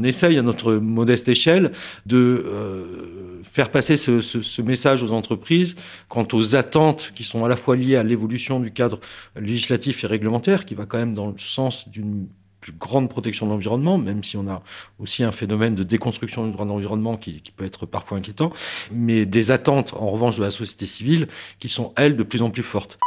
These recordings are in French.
on essaye à notre modeste échelle de faire passer ce, message aux entreprises quant aux attentes qui sont à la fois liées à l'évolution du cadre législatif et réglementaire, qui va quand même dans le sens d'une plus grande protection de l'environnement, même si on a aussi un phénomène de déconstruction du droit de l'environnement qui, qui, peut être parfois inquiétant, mais des attentes en revanche de la société civile qui sont, elles, de plus en plus fortes.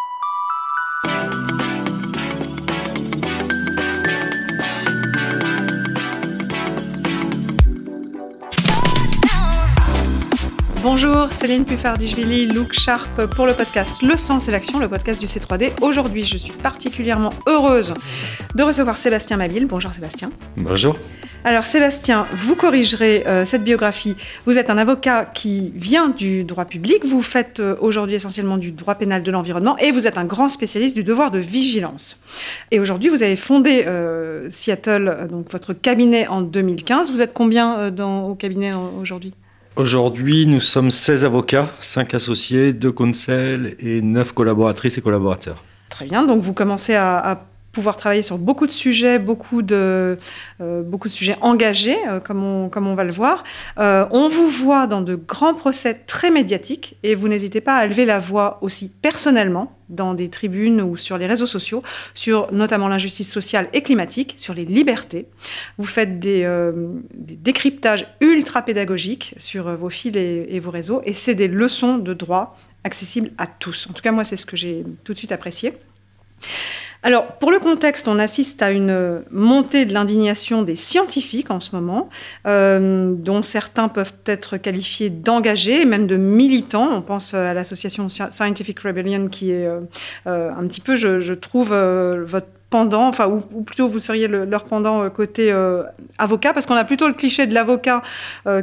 Bonjour, Céline Puffardichvili, look sharp pour le podcast Le Sens et l'Action, le podcast du C3D. Aujourd'hui, je suis particulièrement heureuse de recevoir Sébastien Mabille. Bonjour Sébastien. Bonjour. Alors Sébastien, vous corrigerez euh, cette biographie. Vous êtes un avocat qui vient du droit public, vous faites euh, aujourd'hui essentiellement du droit pénal de l'environnement et vous êtes un grand spécialiste du devoir de vigilance. Et aujourd'hui, vous avez fondé euh, Seattle, donc votre cabinet en 2015. Vous êtes combien dans, au cabinet aujourd'hui? Aujourd'hui, nous sommes 16 avocats, 5 associés, 2 conseils et 9 collaboratrices et collaborateurs. Très bien, donc vous commencez à, pouvoir travailler sur beaucoup de sujets, beaucoup de, euh, beaucoup de sujets engagés, euh, comme, on, comme on va le voir. Euh, on vous voit dans de grands procès très médiatiques et vous n'hésitez pas à lever la voix aussi personnellement dans des tribunes ou sur les réseaux sociaux, sur notamment l'injustice sociale et climatique, sur les libertés. Vous faites des, décryptages ultra pédagogiques sur vos fils et, vos réseaux, et c'est des leçons de droit accessibles à tous. En tout cas, moi, c'est ce que j'ai tout de suite apprécié. Alors, pour le contexte, on assiste à une montée de l'indignation des scientifiques en ce moment, euh, dont certains peuvent être qualifiés d'engagés même de militants. On pense à l'association Scientific Rebellion, qui est euh, euh, un petit peu, je, trouve, votre pendant, enfin, ou, plutôt vous seriez leur pendant côté avocat, parce qu'on a plutôt le cliché de l'avocat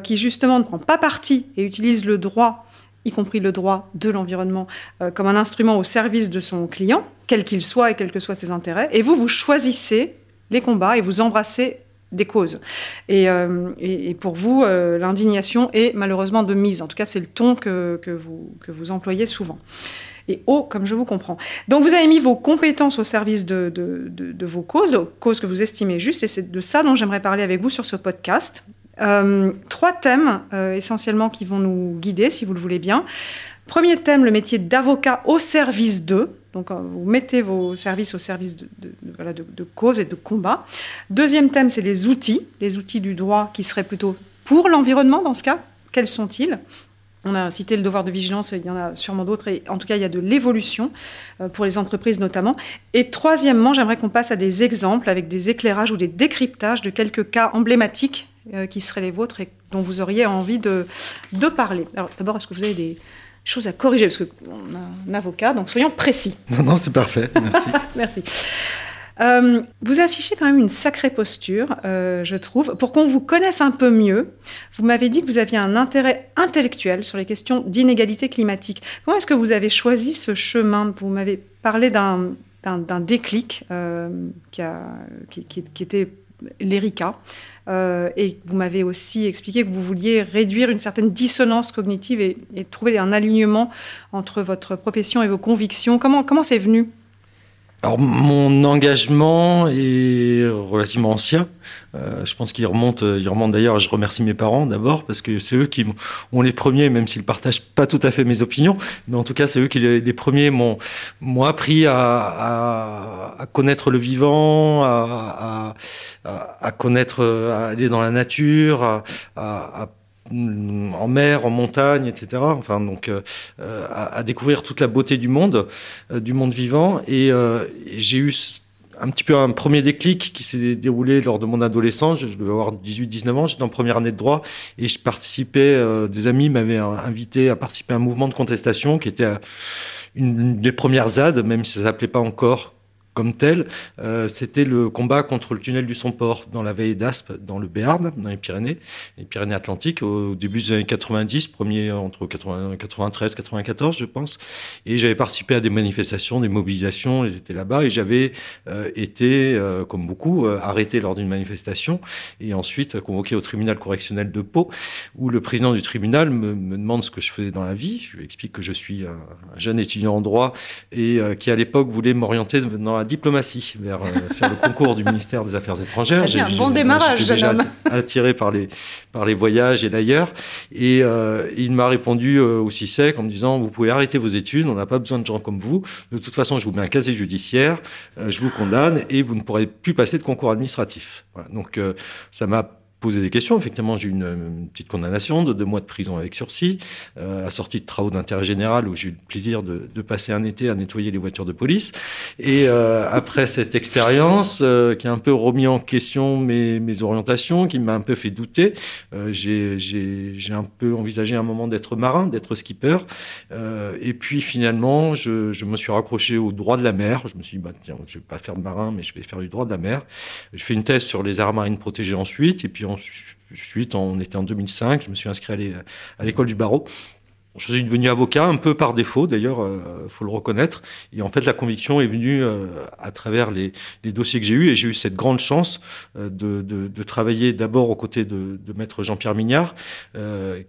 qui justement ne prend pas parti et utilise le droit y compris le droit de l'environnement, euh, comme un instrument au service de son client, quel qu'il soit et quels que soient ses intérêts. Et vous, vous choisissez les combats et vous embrassez des causes. Et, euh, pour vous, euh, l'indignation est malheureusement de mise. En tout cas, c'est le ton que, vous, que vous employez souvent. Et haut, comme je vous comprends. Donc, vous avez mis vos compétences au service de, de vos causes, causes que vous estimez justes, et c'est de ça dont j'aimerais parler avec vous sur ce podcast. Euh, trois thèmes euh, essentiellement qui vont nous guider, si vous le voulez bien. Premier thème, le métier d'avocat au service d'eux. Donc, euh, vous mettez vos services au service de, de, cause et de combat. Deuxième thème, c'est les outils, les outils du droit qui seraient plutôt pour l'environnement dans ce cas. Quels sont-ils? On a cité le devoir de vigilance, il y en a sûrement d'autres, et en tout cas, il y a de l'évolution pour les entreprises notamment. Et troisièmement, j'aimerais qu'on passe à des exemples avec des éclairages ou des décryptages de quelques cas emblématiques euh, qui seraient les vôtres et dont vous auriez envie de, de parler. Alors d'abord, est-ce que vous avez des choses à corriger? Parce qu'on a un avocat, donc soyons précis. Non, non, c'est parfait. Merci. Merci. Euh, vous affichez quand même une sacrée posture, euh, je trouve. Pour qu'on vous connaisse un peu mieux, vous m'avez dit que vous aviez un intérêt intellectuel sur les questions d'inégalité climatique. Comment est-ce que vous avez choisi ce chemin? Vous m'avez parlé d'un, déclic qui, a, qui, qui, qui, était l'ERICA. Euh, et vous m'avez aussi expliqué que vous vouliez réduire une certaine dissonance cognitive et, et, trouver un alignement entre votre profession et vos convictions. Comment comment c'est venu? Alors mon engagement est relativement ancien. Euh, je pense qu'il remonte, il remonte d'ailleurs. Je remercie mes parents d'abord parce que c'est eux qui ont les premiers, même s'ils partagent pas tout à fait mes opinions, mais en tout cas c'est eux qui les, premiers m'ont appris à, à, à, connaître le vivant, à, à, connaître, à aller dans la nature, à, à en mer, en montagne, etc. Enfin, donc, euh, à, découvrir toute la beauté du monde, euh, du monde vivant. Et, euh, j'ai eu un petit peu un premier déclic qui s'est déroulé lors de mon adolescence. Je devais avoir 18-19 ans, j'étais en première année de droit et je participais, des amis m'avaient invité à participer à un mouvement de contestation qui était une des premières ZAD, même si ça s'appelait pas encore comme tel, euh, c'était le combat contre le tunnel du Somport dans la vallée d'Aspe, dans le Béarn, dans les Pyrénées, les Pyrénées-Atlantiques, au début des années 90, premier entre 93 94, je pense. Et j'avais participé à des manifestations, des mobilisations, j'étais là-bas et j'avais euh, été, euh, comme beaucoup, arrêté lors d'une manifestation et ensuite convoqué au tribunal correctionnel de Pau, où le président du tribunal me, me demande ce que je faisais dans la vie. Je lui explique que je suis un jeune étudiant en droit et qui à l'époque voulait m'orienter dans la diplomatie, vers faire le concours du ministère des Affaires étrangères. J'ai un bon démarrage, jeune homme. Attiré par les, par les voyages et l'ailleurs. Et il m'a répondu aussi sec en me disant, vous pouvez arrêter vos études, on n'a pas besoin de gens comme vous. De toute façon, je vous mets un casier judiciaire, je vous condamne et vous ne pourrez plus passer de concours administratif. Voilà. Donc ça m'a poser des questions. Effectivement, j'ai eu une, petite condamnation de deux mois de prison avec sursis, euh, assortie de travaux d'intérêt général où j'ai eu le plaisir de, de, passer un été à nettoyer les voitures de police. Et euh, après cette expérience euh, qui a un peu remis en question mes, mes orientations, qui m'a un peu fait douter, euh, j'ai un peu envisagé un moment d'être marin, d'être skipper. Euh, et puis finalement, je, je, me suis raccroché au droit de la mer. Je me suis dit, bah, tiens, je vais pas faire de marin, mais je vais faire du droit de la mer. Je fais une thèse sur les arts marines protégées ensuite, et puis ensuite, on était en 2005, je me suis inscrit à l'école du barreau. Je suis devenu avocat un peu par défaut, d'ailleurs, il euh, faut le reconnaître. Et en fait, la conviction est venue euh, à travers les, dossiers que j'ai eus. Et j'ai eu cette grande chance euh, de, travailler d'abord aux côtés de, maître Jean-Pierre Mignard,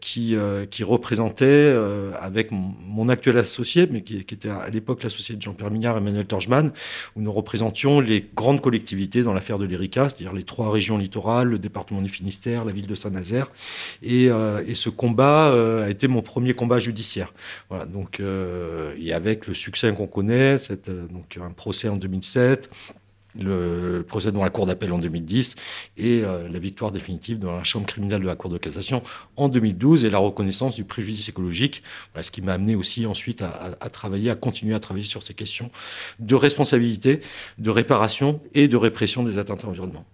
qui, représentait, avec mon, actuel associé, mais qui, était à l'époque l'associé de Jean-Pierre Mignard, Emmanuel Torgeman, où nous représentions les grandes collectivités dans l'affaire de l'ERICA, c'est-à-dire les trois régions littorales, le département du Finistère, la ville de Saint-Nazaire. Et ce combat a été mon premier combat judiciaire. Voilà, donc, euh, et avec le succès qu'on connaît, cette, euh, donc un procès en 2007, le procès dans la Cour d'appel en 2010 et euh, la victoire définitive dans la Chambre criminelle de la Cour de cassation en 2012 et la reconnaissance du préjudice écologique, ce qui m'a amené aussi ensuite à, à, travailler, à continuer à travailler sur ces questions de responsabilité, de réparation et de répression des atteintes à l'environnement.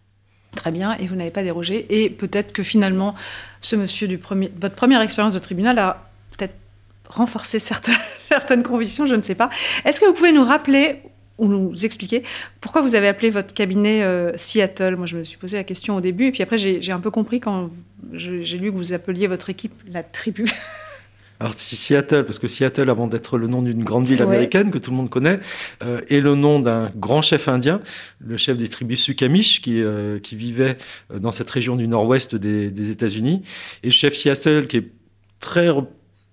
Très bien, et vous n'avez pas dérogé. Et peut-être que finalement, ce monsieur du premier, votre première expérience de tribunal a renforcer certaines, certaines convictions, je ne sais pas. Est-ce que vous pouvez nous rappeler ou nous expliquer pourquoi vous avez appelé votre cabinet euh, Seattle? Moi, je me suis posé la question au début, et puis après, j'ai un peu compris quand j'ai lu que vous appeliez votre équipe la tribu. Alors Seattle, parce que Seattle, avant d'être le nom d'une grande ville américaine ouais. que tout le monde connaît, euh, est le nom d'un grand chef indien, le chef des tribus Sukamish, qui, euh, qui vivait dans cette région du nord-ouest des, des États-Unis. Et le chef Seattle, qui est très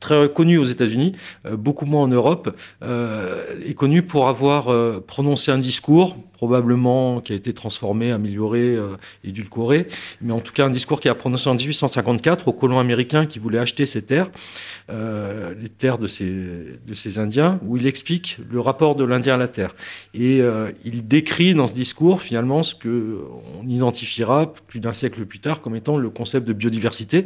très connu aux États-Unis, euh, beaucoup moins en Europe, euh, est connu pour avoir euh, prononcé un discours probablement qui a été transformé, amélioré, édulcoré, mais en tout cas un discours qui a prononcé en 1854 aux colons américains qui voulaient acheter ces terres, les terres de ces, de ces Indiens, où il explique le rapport de l'Indien à la terre. Et il décrit dans ce discours finalement ce que on identifiera plus d'un siècle plus tard comme étant le concept de biodiversité,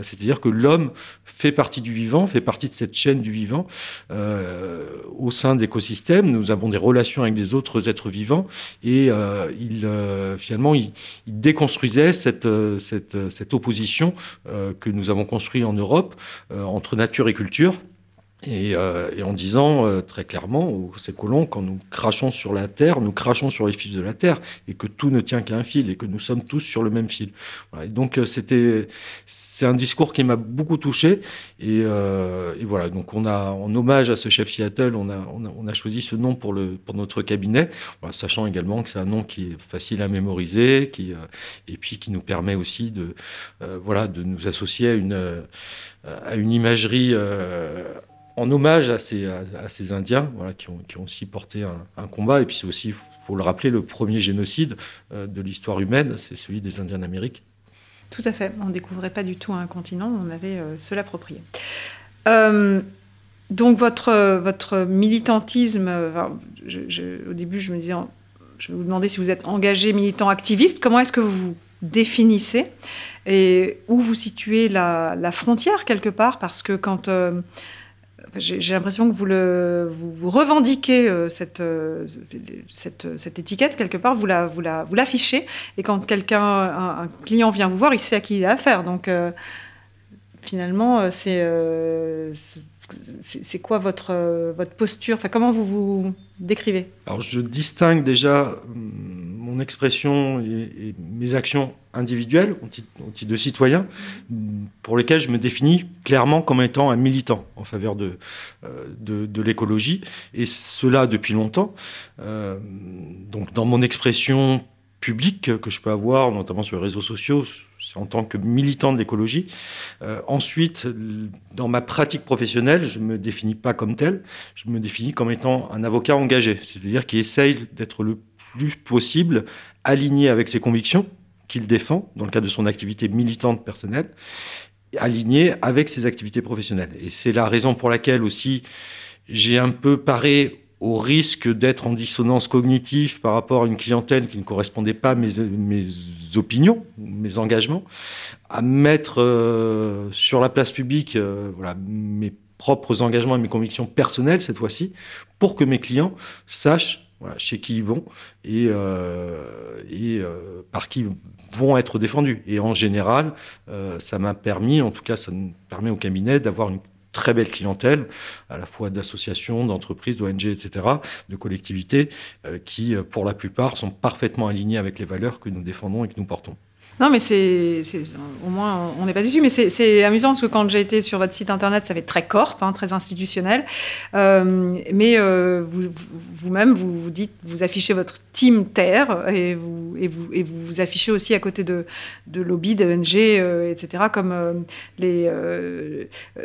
c'est-à-dire que l'homme fait partie du vivant, fait partie de cette chaîne du vivant euh, au sein d'écosystèmes. Nous avons des relations avec des autres êtres vivants et euh, il euh, finalement il, déconstruisait cette, cette, opposition que nous avons construite en Europe entre nature et culture. Et, euh, et, en disant euh, très clairement aux ces colons, quand nous crachons sur la terre, nous crachons sur les fils de la terre, et que tout ne tient qu'à un fil, et que nous sommes tous sur le même fil. Voilà. Et donc euh, c'était, c'est un discours qui m'a beaucoup touché, et, euh, et, voilà. Donc on a, en hommage à ce chef Seattle, on a, on a, on a choisi ce nom pour le, pour notre cabinet, voilà, sachant également que c'est un nom qui est facile à mémoriser, qui, euh, et puis qui nous permet aussi de, euh, voilà, de nous associer à une, à une imagerie en hommage à ces, Indiens qui, ont, aussi porté un, combat. Et puis c'est aussi, il faut le rappeler, le premier génocide euh, de l'histoire humaine, c'est celui des Indiens d'Amérique. Tout à fait. On ne découvrait pas du tout un continent, on avait euh, se l'approprier. Euh, donc votre, militantisme, je, au début je me disais, je vais vous demander si vous êtes engagé, militant, activiste, comment est-ce que vous vous définissez et où vous situez la, la frontière quelque part? Parce que quand... J'ai l'impression que vous, le, vous, revendiquez euh, cette, euh, cette, cette, étiquette quelque part, vous la, vous la, vous l'affichez, et quand quelqu'un, un, client vient vous voir, il sait à qui il a affaire. Donc euh, finalement, c'est c'est quoi votre, votre posture? Enfin, Comment vous vous décrivez? Alors, je distingue déjà mon expression et, mes actions individuelles au titre, de citoyen, pour lesquels je me définis clairement comme étant un militant en faveur de, de, de l'écologie, et cela depuis longtemps. Euh, donc, dans mon expression publique que je peux avoir, notamment sur les réseaux sociaux, en tant que militant de l'écologie. ensuite, dans ma pratique professionnelle, je me définis pas comme tel, je me définis comme étant un avocat engagé, c'est-à-dire qui essaye d'être le possible aligné avec ses convictions qu'il défend dans le cadre de son activité militante personnelle, aligné avec ses activités professionnelles. Et c'est la raison pour laquelle aussi j'ai un peu paré au risque d'être en dissonance cognitive par rapport à une clientèle qui ne correspondait pas à mes, mes opinions, mes engagements, à mettre euh, sur la place publique euh, voilà, mes propres engagements et mes convictions personnelles cette fois-ci, pour que mes clients sachent chez qui ils vont et, euh, euh, par qui vont être défendus. Et en général, euh, ça m'a permis, en tout cas, ça me permet au cabinet d'avoir une très belle clientèle, à la fois d'associations, d'entreprises, d'ONG, etc., de collectivités, qui, pour la plupart, sont parfaitement alignées avec les valeurs que nous défendons et que nous portons. Non, mais c'est, au moins, on n'est pas dessus. Mais c'est amusant parce que quand j'ai été sur votre site internet, ça fait très corp, hein, très institutionnel. Euh, mais euh, vous-même, vous, vous, dites, vous affichez votre team Terre et vous, et vous, vous, affichez aussi à côté de, de lobby, d'ONG, euh, etc. Comme euh, les, euh,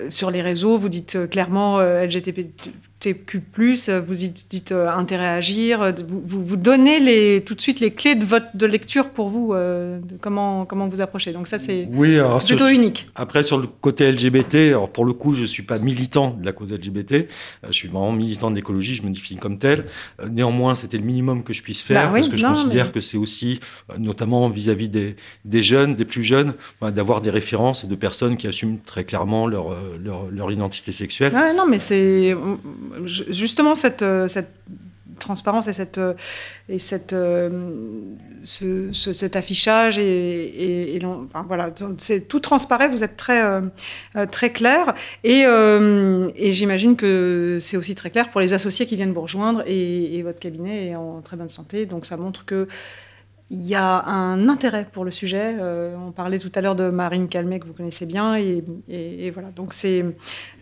sur les réseaux, vous dites clairement LGTB TQ+, vous dites euh, intérêt à agir, euh, vous, vous, donnez les, tout de suite les clés de votre de lecture pour vous, euh, de comment, comment vous approchez. Donc ça, c'est oui, plutôt unique. Après, sur le côté LGBT, alors pour le coup, je ne suis pas militant de la cause LGBT, je suis vraiment militant de l'écologie, je me définis comme tel. Néanmoins, c'était le minimum que je puisse faire, bah parce que je considère que c'est aussi, notamment vis-à-vis des, des, jeunes, des plus jeunes, bah, d'avoir des références et de personnes qui assument très clairement leur, leur, leur identité sexuelle. Non, mais c'est justement cette, euh, cette transparence et cette euh, euh, ce, cet affichage et, c'est tout transparaît vous êtes très très clair. Et, et j'imagine que c'est aussi très clair pour les associés qui viennent vous rejoindre et, votre cabinet est en très bonne santé. Donc ça montre que il y a un intérêt pour le sujet. Euh, on parlait tout à l'heure de Marine Calmet, que vous connaissez bien. Et, et, voilà, donc c'est.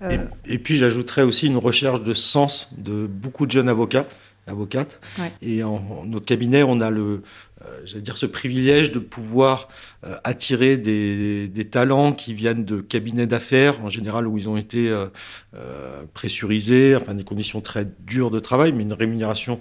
Euh... Et, et, puis j'ajouterais aussi une recherche de sens de beaucoup de jeunes avocats, avocates. Ouais. Et en, en, notre cabinet, on a le, euh, j'allais dire, ce privilège de pouvoir euh, attirer des, des, talents qui viennent de cabinets d'affaires, en général où ils ont été euh, pressurisés, enfin des conditions très dures de travail, mais une rémunération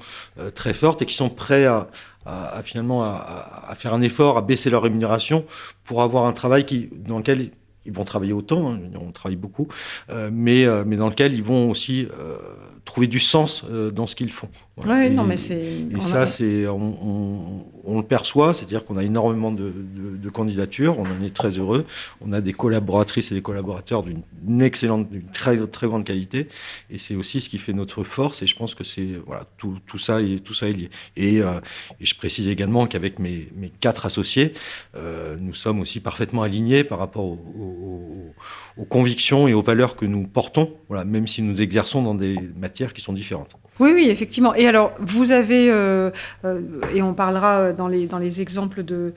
très forte, et qui sont prêts à, à, finalement à, faire un effort, à baisser leur rémunération pour avoir un travail dans lequel ils vont travailler autant, hein, on travaille beaucoup, euh, mais, euh, mais dans lequel ils vont aussi euh, trouver du sens dans ce qu'ils font. Voilà. Et, non, mais c'est. Et ça, a... c'est, on, on, on, le perçoit, c'est-à-dire qu'on a énormément de, de, de, candidatures, on en est très heureux. On a des collaboratrices et des collaborateurs d'une excellente, d'une très, très grande qualité, et c'est aussi ce qui fait notre force. Et je pense que c'est voilà, tout, tout ça est tout ça est lié. Et, euh, et je précise également qu'avec mes, mes quatre associés, euh, nous sommes aussi parfaitement alignés par rapport aux, aux, aux convictions et aux valeurs que nous portons. Voilà, même si nous exerçons dans des matières qui sont différentes. Oui, oui, effectivement. Et alors, vous avez, euh, euh, et on parlera dans les, dans les exemples de,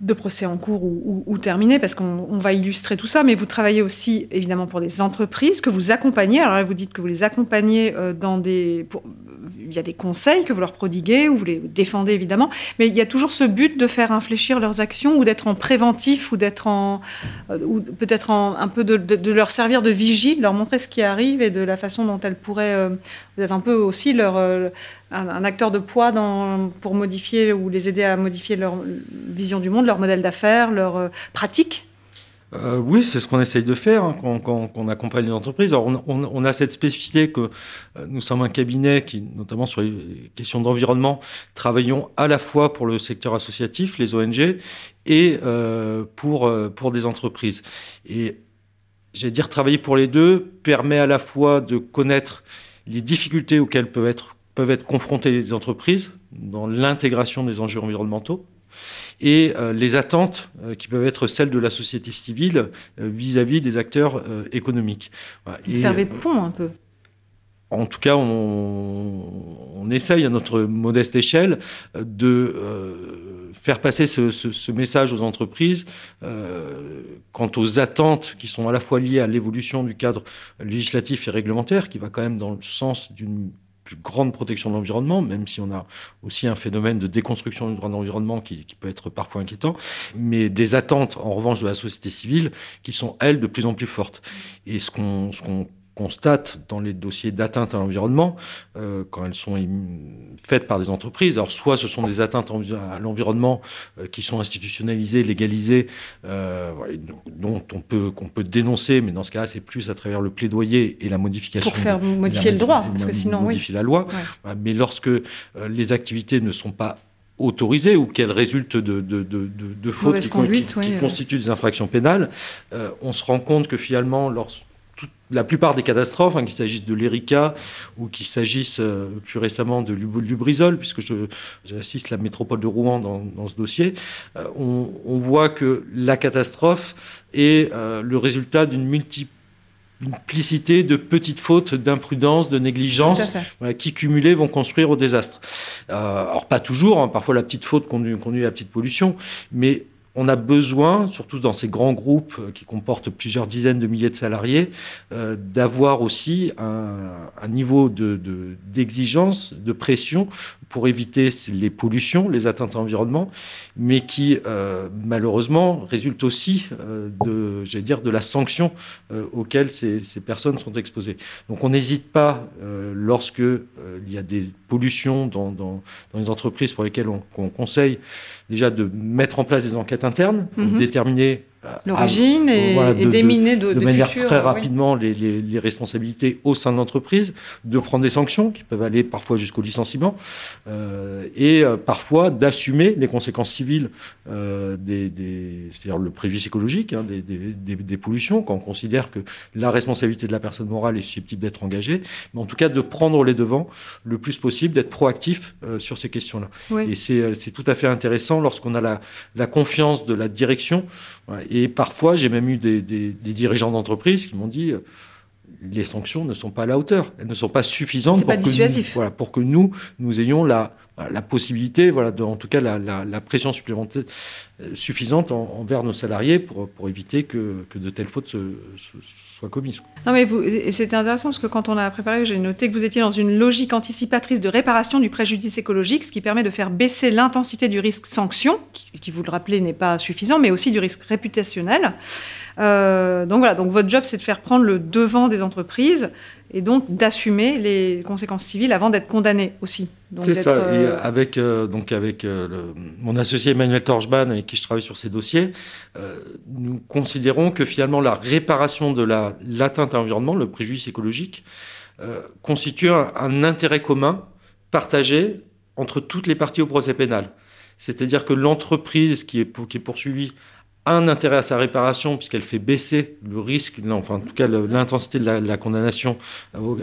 de procès en cours ou, ou, terminés, parce qu'on va illustrer tout ça, mais vous travaillez aussi évidemment pour des entreprises que vous accompagnez. Alors là, vous dites que vous les accompagnez euh, dans des... Il y a des conseils que vous leur prodiguez, ou vous les défendez évidemment, mais il y a toujours ce but de faire infléchir leurs actions, ou d'être en préventif, ou d'être en... Euh, ou peut-être un peu de, de, leur servir de vigile, leur montrer ce qui arrive et de la façon dont elles pourraient... Euh, être un peu aussi leur... Un, acteur de poids pour modifier ou les aider à modifier leur vision du monde, leur modèle d'affaires, leur euh, pratique euh, oui, c'est ce qu'on essaye de faire hein, quand, on accompagne les entreprises. Alors, on, a cette spécificité que euh, nous sommes un cabinet qui, notamment sur les questions d'environnement, travaillons à la fois pour le secteur associatif, les ONG, et pour, pour des entreprises. Et j'allais dire, travailler pour les deux permet à la fois de connaître les difficultés auxquelles peuvent être peuvent être confrontées les entreprises dans l'intégration des enjeux environnementaux et euh, les attentes euh, qui peuvent être celles de la société civile vis-à-vis -vis des acteurs euh, économiques. Voilà. Vous servez de pont un peu en tout cas, on, on, essaye à notre modeste échelle de euh, faire passer ce, ce, ce, message aux entreprises euh, quant aux attentes qui sont à la fois liées à l'évolution du cadre législatif et réglementaire, qui va quand même dans le sens d'une grande protection de l'environnement, même si on a aussi un phénomène de déconstruction du droit de l'environnement qui, peut être parfois inquiétant, mais des attentes, en revanche, de la société civile qui sont, elles, de plus en plus fortes. Et ce qu'on constate dans les dossiers d'atteinte à l'environnement, euh, quand elles sont faites par des entreprises, alors soit ce sont des atteintes à l'environnement euh, qui sont institutionnalisées, légalisées, euh, dont on peut qu'on peut dénoncer, mais dans ce cas-là, c'est plus à travers le plaidoyer et la modification. Pour faire modifier le droit, parce que sinon, modifier la loi. mais lorsque les activités ne sont pas autorisées ou qu'elles résultent de, de, de, de fautes qui, qui, constituent des infractions pénales, on se rend compte que finalement, lorsque la plupart des catastrophes, hein, qu'il s'agisse de l'Erika ou qu'il s'agisse euh, plus récemment de Lubrizol, puisque j'assiste la métropole de Rouen dans, ce dossier, euh, on, voit que la catastrophe est euh, le résultat d'une multiplicité de petites fautes, d'imprudence, de négligence, qui cumulées vont construire au désastre. alors pas toujours, hein, parfois la petite faute conduit, conduit à la petite pollution, mais on a besoin, surtout dans ces grands groupes euh, qui comportent plusieurs dizaines de milliers de salariés, euh, d'avoir aussi un, niveau d'exigence, de, de, pression pour éviter les pollutions, les atteintes à l'environnement, mais qui euh, malheureusement résultent aussi de, dire, de la sanction auxquelles ces, personnes sont exposées. Donc on n'hésite pas lorsque il y a des pollutions dans, dans, les entreprises pour lesquelles on conseille déjà de mettre en place des enquêtes internes, pour mhm. déterminer L'origine et, de, déminer de, de, manière très rapidement les, les, responsabilités au sein de l'entreprise, de prendre des sanctions qui peuvent aller parfois jusqu'au licenciement euh, et euh, parfois d'assumer les conséquences civiles euh, des, des c'est-à-dire le préjudice écologique hein, des, des, des, pollutions quand on considère que la responsabilité de la personne morale est susceptible d'être engagée, mais en tout cas de prendre les devants le plus possible, d'être proactif euh, sur ces questions-là. Et c'est, c'est tout à fait intéressant lorsqu'on a la, la confiance de la direction. Et parfois, j'ai même eu des, dirigeants d'entreprise qui m'ont dit euh, les sanctions ne sont pas à la hauteur, elles ne sont pas suffisantes pour, que nous, voilà, pour que nous, nous ayons la, la possibilité, voilà, en tout cas la, la, pression supplémentaire euh, suffisante envers nos salariés pour, pour éviter que, que, de telles fautes soient commises. Non mais vous, c'était intéressant parce que quand on a préparé, j'ai noté que vous étiez dans une logique anticipatrice de réparation du préjudice écologique, ce qui permet de faire baisser l'intensité du risque sanction, qui, qui vous le rappelez n'est pas suffisant, mais aussi du risque réputationnel. Euh, donc voilà, donc votre job, c'est de faire prendre le devant des entreprises et donc d'assumer les conséquences civiles avant d'être condamné aussi. C'est ça. Et euh, avec euh, donc avec mon associé Emmanuel Torchban avec qui je travaille sur ces dossiers, nous considérons que finalement la réparation de la l'atteinte à l'environnement, le préjudice écologique, constitue un, un intérêt commun partagé entre toutes les parties au procès pénal. C'est-à-dire que l'entreprise qui est, qui est poursuivie un intérêt à sa réparation puisqu'elle fait baisser le risque, enfin en tout cas l'intensité de la, condamnation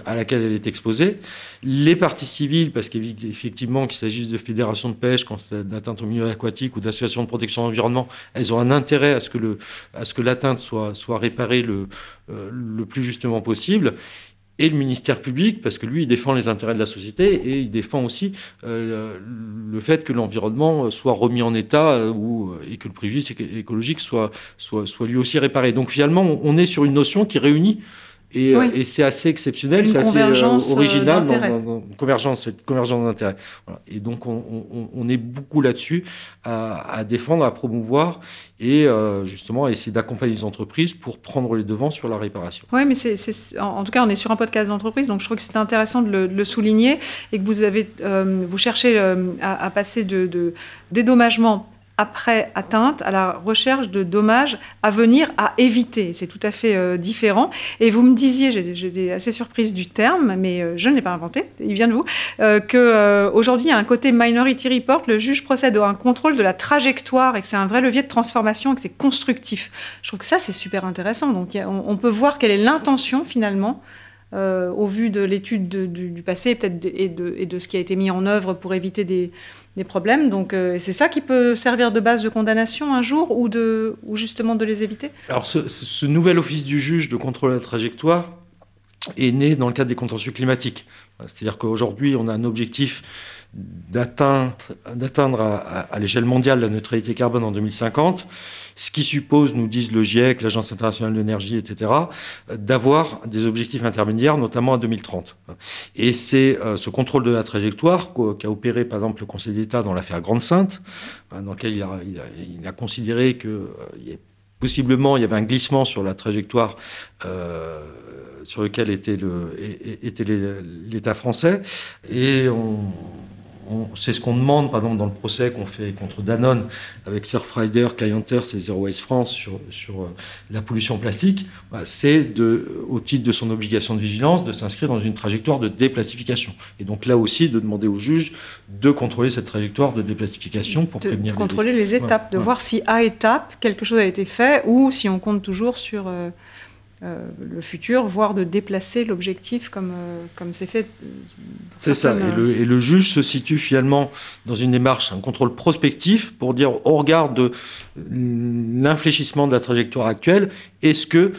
à laquelle elle est exposée. Les parties civiles, parce qu'effectivement qu'il s'agisse de fédérations de pêche, quand c'est d'atteinte au milieu aquatique ou d'associations de protection de l'environnement, elles ont un intérêt à ce que le, à ce que l'atteinte soit, soit réparée le, euh, le plus justement possible et le ministère public, parce que lui, il défend les intérêts de la société et il défend aussi euh, le fait que l'environnement soit remis en état euh, ou, et que le préjudice écologique soit, soit, soit lui aussi réparé. Donc finalement, on est sur une notion qui réunit et, euh, et c'est assez exceptionnel, c'est assez euh, original dans, dans, convergence, convergence d'intérêts. Voilà. Et donc on, on, on, est beaucoup là-dessus à, à, défendre, à promouvoir et euh, justement à essayer d'accompagner les entreprises pour prendre les devants sur la réparation. Oui, mais c'est, en tout cas on est sur un podcast d'entreprise, donc je trouve que c'était intéressant de le, de le, souligner et que vous avez, euh, vous cherchez à, à, passer de, de dédommagement après atteinte à la recherche de dommages à venir à éviter. C'est tout à fait euh, différent. Et vous me disiez, j'étais assez surprise du terme, mais euh, je ne l'ai pas inventé, il vient de vous, euh, qu'aujourd'hui, il y a un côté Minority Report, le juge procède à un contrôle de la trajectoire et que c'est un vrai levier de transformation et que c'est constructif. Je trouve que ça, c'est super intéressant. Donc, on, peut voir quelle est l'intention finalement au vu de l'étude du, passé peut-être et de, ce qui a été mis en œuvre pour éviter des, problèmes. Donc, euh, c'est ça qui peut servir de base de condamnation un jour ou, de, ou justement de les éviter? Alors, ce, nouvel office du juge de contrôle de la trajectoire est né dans le cadre des contentieux climatiques. C'est-à-dire qu'aujourd'hui, on a un objectif d'atteindre à, l'échelle mondiale la neutralité carbone en 2050, ce qui suppose, nous disent le GIEC, l'Agence internationale de l'énergie, etc., d'avoir des objectifs intermédiaires, notamment à 2030. Et c'est euh, ce contrôle de la trajectoire qu'a opéré, par exemple, le Conseil d'État dans l'affaire Grande-Sainte, hein, dans lequel il a, considéré que euh, possiblement il y avait un glissement sur la trajectoire euh, sur lequel était l'État français. Et on, c'est ce qu'on demande, par exemple, dans le procès qu'on fait contre Danone avec Surfrider, Clienters et Zero Waste France sur, sur euh, la pollution plastique, c'est au titre de son obligation de vigilance de s'inscrire dans une trajectoire de déplastification. Et donc là aussi, de demander au juge de contrôler cette trajectoire de déplastification pour de prévenir contrôler les, étapes, de voir si à étape quelque chose a été fait ou si on compte toujours sur euh, euh, le futur, voire de déplacer l'objectif comme euh, comme c'est fait. Euh, c'est ça. Et le, et le, juge se situe finalement dans une démarche, un contrôle prospectif pour dire au regard de l'infléchissement de la trajectoire actuelle, est-ce que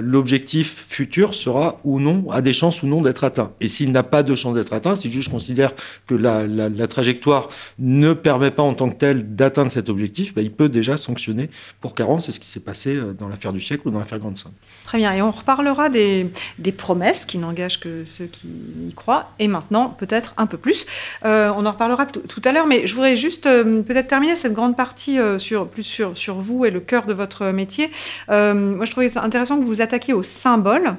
l'objectif futur sera ou non, a des chances ou non d'être atteint? Et s'il n'a pas de chance d'être atteint, si le juge considère que la, la, la, trajectoire ne permet pas en tant que telle d'atteindre cet objectif, bah, il peut déjà sanctionner pour carence. C'est ce qui s'est passé dans l'affaire du siècle ou dans l'affaire Grande Sainte. Très bien. Et on reparlera des, promesses qui n'engagent que ceux qui y croient. Et maintenant, peut-être un peu plus. Euh, on en reparlera tout à l'heure. Mais je voudrais juste euh, peut-être terminer cette grande partie euh, sur, plus sur, sur vous et le cœur de votre métier. moi, je trouvais intéressant que vous vous attaquiez aux symboles.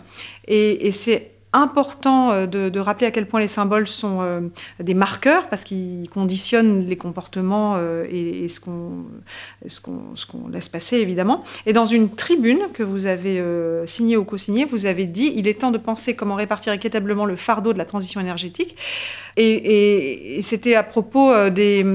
Et, et c'est important euh, de, rappeler à quel point les symboles sont euh, des marqueurs parce qu'ils conditionnent les comportements euh, et, ce qu'on laisse passer évidemment. Et dans une tribune que vous avez signée ou co-signée, vous avez dit il est temps de penser comment répartir équitablement le fardeau de la transition énergétique. et c'était à propos des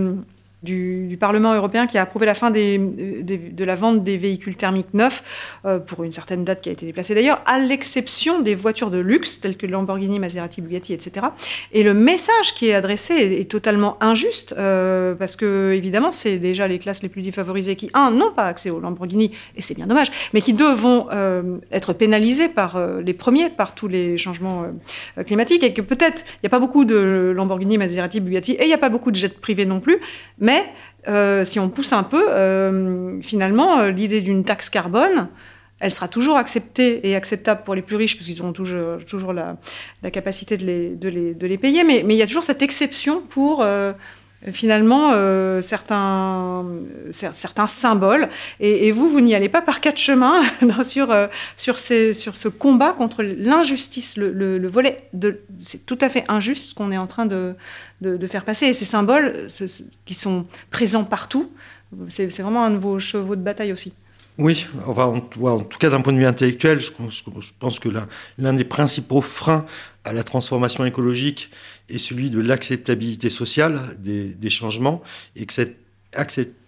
du, Parlement européen qui a approuvé la fin des, de la vente des véhicules thermiques neufs euh, pour une certaine date qui a été déplacée d'ailleurs, à l'exception des voitures de luxe telles que Lamborghini, Maserati, Bugatti, etc. Et le message qui est adressé est, totalement injuste euh, parce que évidemment c'est déjà les classes les plus défavorisées qui un n'ont pas accès aux Lamborghini et c'est bien dommage, mais qui deux vont euh, être pénalisées par les premiers par tous les changements climatiques et que peut-être il n'y a pas beaucoup de Lamborghini, Maserati, Bugatti et il n'y a pas beaucoup de jets privés non plus, mais mais euh, si on pousse un peu, euh, finalement, euh, l'idée d'une taxe carbone, elle sera toujours acceptée et acceptable pour les plus riches, parce qu'ils auront toujours, la, capacité de les, payer. Mais, il y a toujours cette exception pour finalement euh, certains, certains symboles. Et, vous, vous n'y allez pas par quatre chemins sur, euh, sur, ce combat contre l'injustice. Le, volet, c'est tout à fait injuste ce qu'on est en train de, de, faire passer. Et ces symboles qui sont présents partout, c'est vraiment un de vos chevaux de bataille aussi. Oui, en, tout cas d'un point de vue intellectuel, je, pense que l'un des principaux freins à la transformation écologique est celui de l'acceptabilité sociale des, des, changements et que cette acceptabilité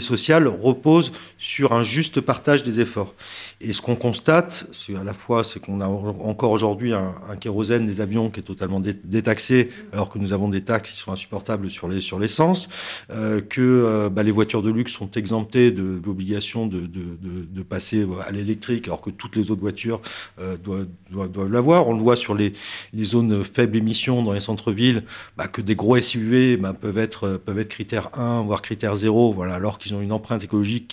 sociale repose sur un juste partage des efforts. Et ce qu'on constate, c'est à la fois c'est qu'on a encore aujourd'hui un, kérosène des avions qui est totalement détaxé, alors que nous avons des taxes qui sont insupportables sur les sur l'essence, euh, que euh, bah, les voitures de luxe sont exemptées de, l'obligation de, de, de, passer à l'électrique, alors que toutes les autres voitures euh, doivent, doivent, l'avoir. On le voit sur les, les zones faibles émissions dans les centres-villes, bah, que des gros SUV bah, peuvent être peuvent être critère 1 voire critère 0, voilà, alors qu'ils ont une empreinte écologique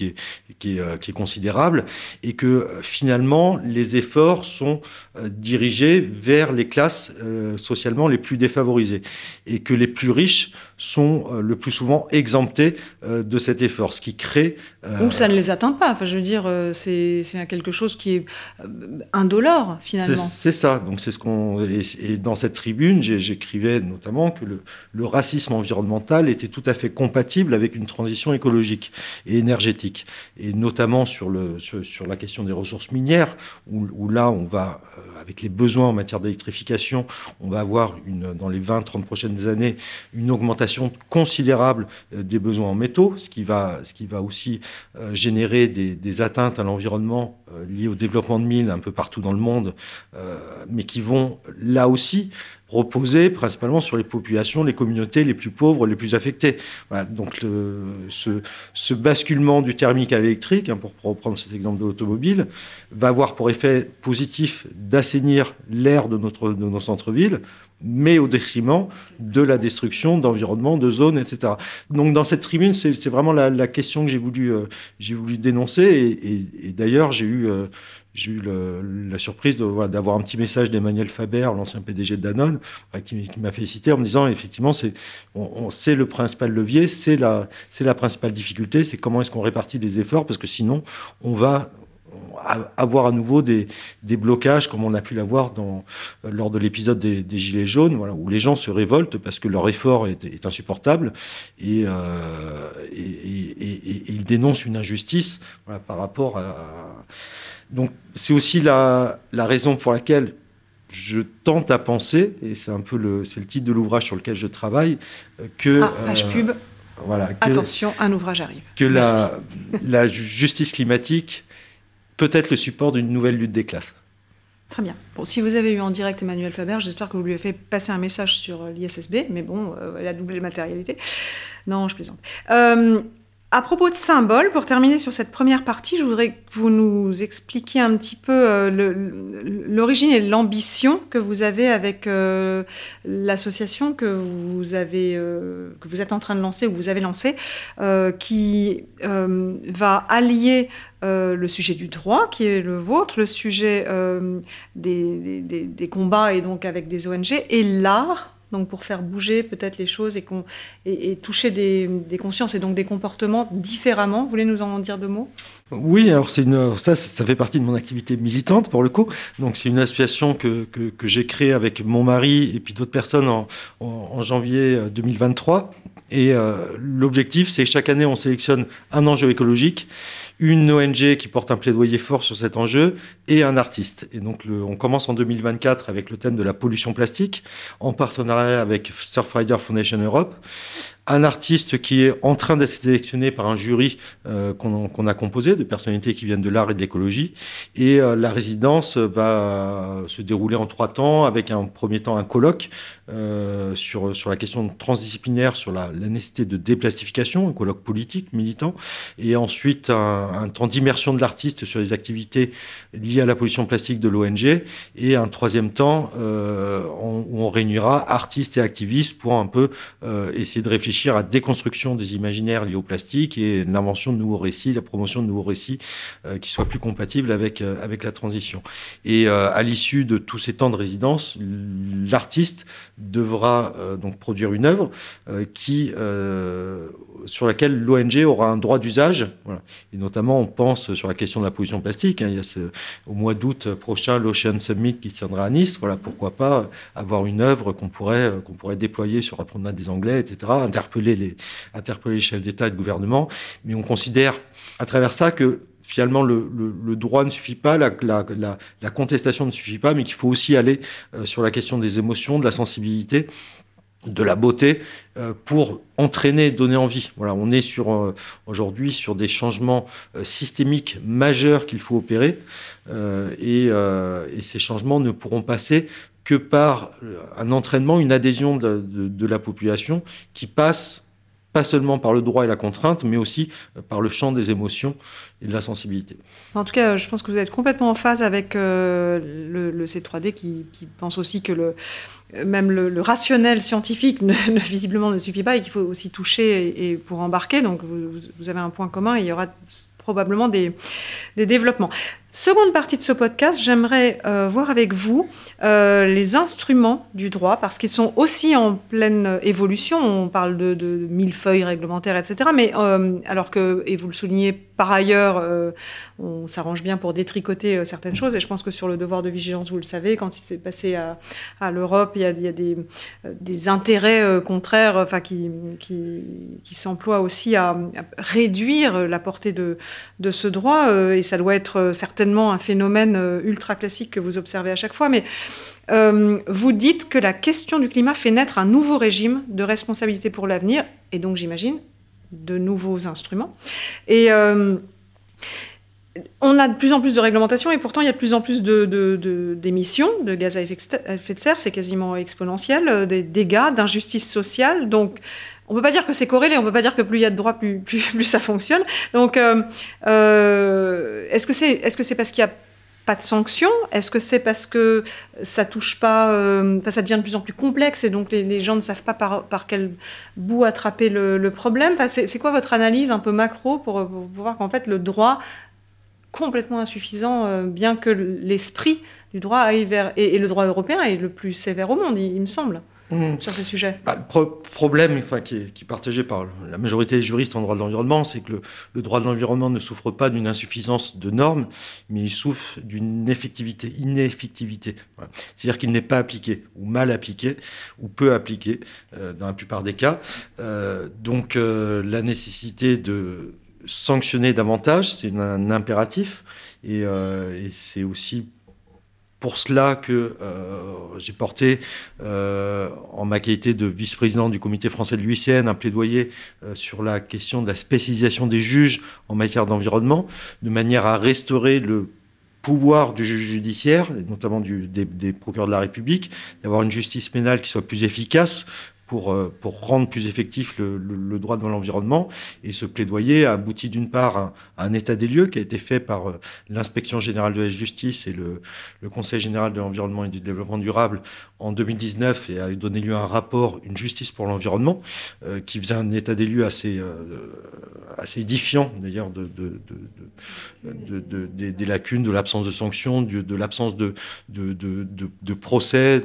qui est, est considérable et que euh, finalement, les efforts sont euh, dirigés vers les classes euh, socialement les plus défavorisées. Et que les plus riches sont le plus souvent exemptés de cet effort, ce qui crée... Ou ça ne les atteint pas, enfin, je veux dire, c'est quelque chose qui est indolore finalement. C'est ça, donc c'est ce qu'on... Et, dans cette tribune, j'écrivais notamment que le, le racisme environnemental était tout à fait compatible avec une transition écologique et énergétique, et notamment sur, le, sur, sur la question des ressources minières, où, là, on va, euh, avec les besoins en matière d'électrification, on va avoir une, dans les 20-30 prochaines années une augmentation considérable euh, des besoins en métaux, ce qui va, aussi euh, générer des, atteintes à l'environnement liées au développement de mines un peu partout dans le monde, mais qui vont là aussi reposer principalement sur les populations, les communautés les plus pauvres, les plus affectées. Donc ce, basculement du thermique à l'électrique, hein, pour reprendre cet exemple de l'automobile, va avoir pour effet positif d'assainir l'air de, notre, de nos centres-villes, mais au détriment de la destruction d'environnements, de zones, etc. Donc dans cette tribune, c'est vraiment la, question que j'ai voulu, euh, j'ai voulu dénoncer. Et, d'ailleurs, j'ai eu, euh, j'ai eu la surprise d'avoir un petit message d'Emmanuel Faber, l'ancien PDG de Danone, euh, qui, m'a félicité en me disant effectivement, c'est on, c'est le principal levier, c'est la, la principale difficulté, c'est comment est-ce qu'on répartit des efforts, parce que sinon, on va avoir à nouveau des, blocages comme on a pu l'avoir euh, lors de l'épisode des, Gilets jaunes, voilà, où les gens se révoltent parce que leur effort est, insupportable et, euh, ils dénoncent une injustice par rapport à... Donc c'est aussi la, raison pour laquelle je tente à penser, et c'est un peu le, c'est le titre de l'ouvrage sur lequel je travaille, que... Ah, page pub. Voilà, Attention, un ouvrage arrive. Que la, la, justice climatique peut-être le support d'une nouvelle lutte des classes. Très bien. Bon, si vous avez eu en direct Emmanuel Faber, j'espère que vous lui avez fait passer un message sur euh, l'ISSB, mais bon, euh, elle a doublé la matérialité. Non, je plaisante. Euh, à propos de symboles, pour terminer sur cette première partie, je voudrais que vous nous expliquiez un petit peu euh, l'origine et l'ambition que vous avez avec euh, l'association que vous avez, euh, que vous êtes en train de lancer ou vous avez lancé, qui va allier le sujet du droit, qui est le vôtre, le sujet des, combats et donc avec des ONG, et l'art donc pour faire bouger peut-être les choses et, et, toucher des, consciences et donc des comportements différemment. Vous voulez nous en dire deux mots? Oui, alors une, ça, ça fait partie de mon activité militante pour le coup. Donc c'est une association que, que, j'ai créée avec mon mari et puis d'autres personnes en, en, janvier 2023. Euh, et euh, l'objectif, c'est chaque année, on sélectionne un enjeu écologique une ONG qui porte un plaidoyer fort sur cet enjeu et un artiste. Et donc, on commence en 2024 avec le thème de la pollution plastique, en partenariat avec Surfrider Foundation Europe un artiste qui est en train d'être sélectionné par un jury euh, qu'on a composé de personnalités qui viennent de l'art et de l'écologie. Et euh, la résidence va se dérouler en trois temps, avec un premier temps un colloque euh, sur, sur la question transdisciplinaire, sur la, nécessité de déplastification, un colloque politique, militant, et ensuite un, un temps d'immersion de l'artiste sur les activités liées à la pollution plastique de l'ONG, et un troisième temps où on réunira artistes et activistes pour un peu essayer de réfléchir à déconstruction des imaginaires liés au plastique et l'invention de nouveaux récits, la promotion de nouveaux récits euh, qui soient plus compatibles avec, euh, avec la transition. Et euh, à l'issue de tous ces temps de résidence, l'artiste devra donc produire une œuvre qui, sur laquelle l'ONG aura un droit d'usage. Et notamment, on pense sur la question de la pollution plastique. Hein. il y a au mois d'août prochain l'Ocean Summit qui tiendra à Nice. Voilà, pourquoi pas avoir une œuvre qu'on pourrait, qu'on pourrait déployer sur la promenade des Anglais, etc interpeller les, interpeller les chefs d'État et de gouvernement, mais on considère à travers ça que finalement le, droit ne suffit pas, la, la, contestation ne suffit pas, mais qu'il faut aussi aller euh, sur la question des émotions, de la sensibilité de la beauté euh, pour entraîner, donner envie. Voilà, on est sur euh, aujourd'hui sur des changements systémiques majeurs qu'il faut opérer et, et, ces changements ne pourront passer que par un entraînement, une adhésion de, la population qui passe pas seulement par le droit et la contrainte, mais aussi par le champ des émotions et de la sensibilité. En tout cas, je pense que vous êtes complètement en phase avec euh, le, C3D qui, pense aussi que même le, rationnel scientifique visiblement ne suffit pas et qu'il faut aussi toucher et, pour embarquer. Donc vous, avez un point commun et il y aura probablement des développements. Seconde partie de ce podcast, j'aimerais euh, voir avec vous euh, les instruments du droit, parce qu'ils sont aussi en pleine évolution. On parle de, de mille feuilles réglementaires, etc. Mais euh, alors que, et vous le soulignez par ailleurs, on s'arrange bien pour détricoter certaines choses. Et je pense que sur le devoir de vigilance, vous le savez, quand il s'est passé à, l'Europe, il y a, des, intérêts contraires, enfin qui, qui, s'emploient aussi à, réduire la portée de, ce droit. et ça doit être un phénomène euh, ultra classique que vous observez à chaque fois, mais euh, vous dites que la question du climat fait naître un nouveau régime de responsabilité pour l'avenir, et donc j'imagine de nouveaux instruments. Et, euh, on a de plus en plus de réglementations et pourtant il y a de plus en plus d'émissions de, gaz à effet de serre, c'est quasiment exponentiel, des dégâts, d'injustice sociale. Donc on peut pas dire que c'est corrélé, on peut pas dire que plus il y a de droits, plus, ça fonctionne. Donc euh, euh, est-ce que c'est est -ce c'est parce qu'il n'y a pas de sanctions? Est-ce que c'est parce que ça touche pas, ça devient de plus en plus complexe et donc les, gens ne savent pas par, quel bout attraper le, problème? C'est quoi votre analyse un peu macro pour, voir qu'en fait le droit complètement insuffisant, euh, bien que l'esprit du droit aille vers... Et, le droit européen est le plus sévère au monde, il, me semble, mmh. sur ces sujets. Bah, le problème enfin, qui, est, partagé par la majorité des juristes en droit de l'environnement, c'est que le, droit de l'environnement ne souffre pas d'une insuffisance de normes, mais il souffre d'une effectivité, ineffectivité. C'est-à-dire qu'il n'est pas appliqué, ou mal appliqué, ou peu appliqué, euh, dans la plupart des cas. Euh, donc la nécessité de sanctionner davantage, c'est un impératif. Euh, et, c'est aussi pour cela que euh, j'ai porté, euh, en ma qualité de vice-président du comité français de l'UICN, un plaidoyer sur la question de la spécialisation des juges en matière d'environnement, de manière à restaurer le pouvoir du juge judiciaire, notamment des, procureurs de la République, d'avoir une justice pénale qui soit plus efficace, pour, euh, pour rendre plus effectif le, droit dans l'environnement. Et ce plaidoyer a abouti d'une part à, un état des lieux qui a été fait par euh, l'inspection générale de la justice et le Conseil général de l'environnement et du développement durable en 2019 et a donné lieu à un rapport Une justice pour l'environnement euh, qui faisait un état des lieux assez, assez édifiant d'ailleurs de, de, de, de, des lacunes, de l'absence de sanctions, de, l'absence de, de, procès,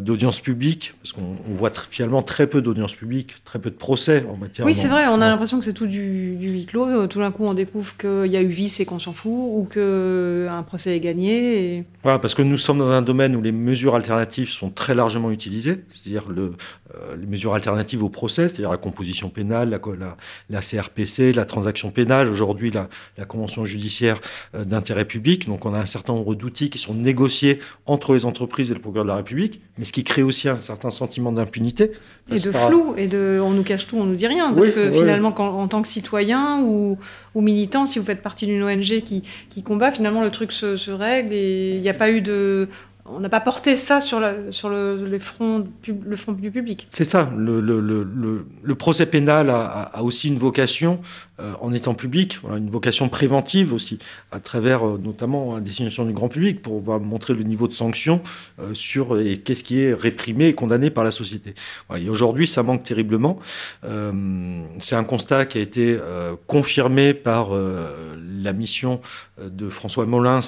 d'audience publique, parce qu'on voit finalement très peu d'audience publique, très peu de procès en matière. Oui, c'est vrai, on a l'impression que c'est tout du, du, huis clos. Tout d'un coup, on découvre qu'il y a eu vice et qu'on s'en fout, ou qu'un procès est gagné. Et... Voilà, parce que nous sommes dans un domaine où les mesures alternatives sont très largement utilisées, c'est-à-dire le, euh, les mesures alternatives au procès, c'est-à-dire la composition pénale, la, la, la, CRPC, la transaction pénale, aujourd'hui la, la, convention judiciaire euh, d'intérêt public. Donc on a un certain nombre d'outils qui sont négociés entre les entreprises et le procureur de la République, mais ce qui crée aussi un certain sentiment d'impunité et de flou, et de on nous cache tout, on nous dit rien. Parce que finalement, en tant que citoyen ou, ou, militant, si vous faites partie d'une ONG qui, qui, combat, finalement le truc se, se règle et il n'y a pas eu de on n'a pas porté ça sur, sur le, le front du public. C'est ça. Le, procès pénal a, aussi une vocation, en étant public, une vocation préventive aussi, à travers euh, notamment la destination du grand public, pour montrer le niveau de sanction euh, sur qu'est-ce qui est réprimé et condamné par la société. et aujourd'hui, ça manque terriblement. C'est un constat qui a été confirmé par la mission de François Molins,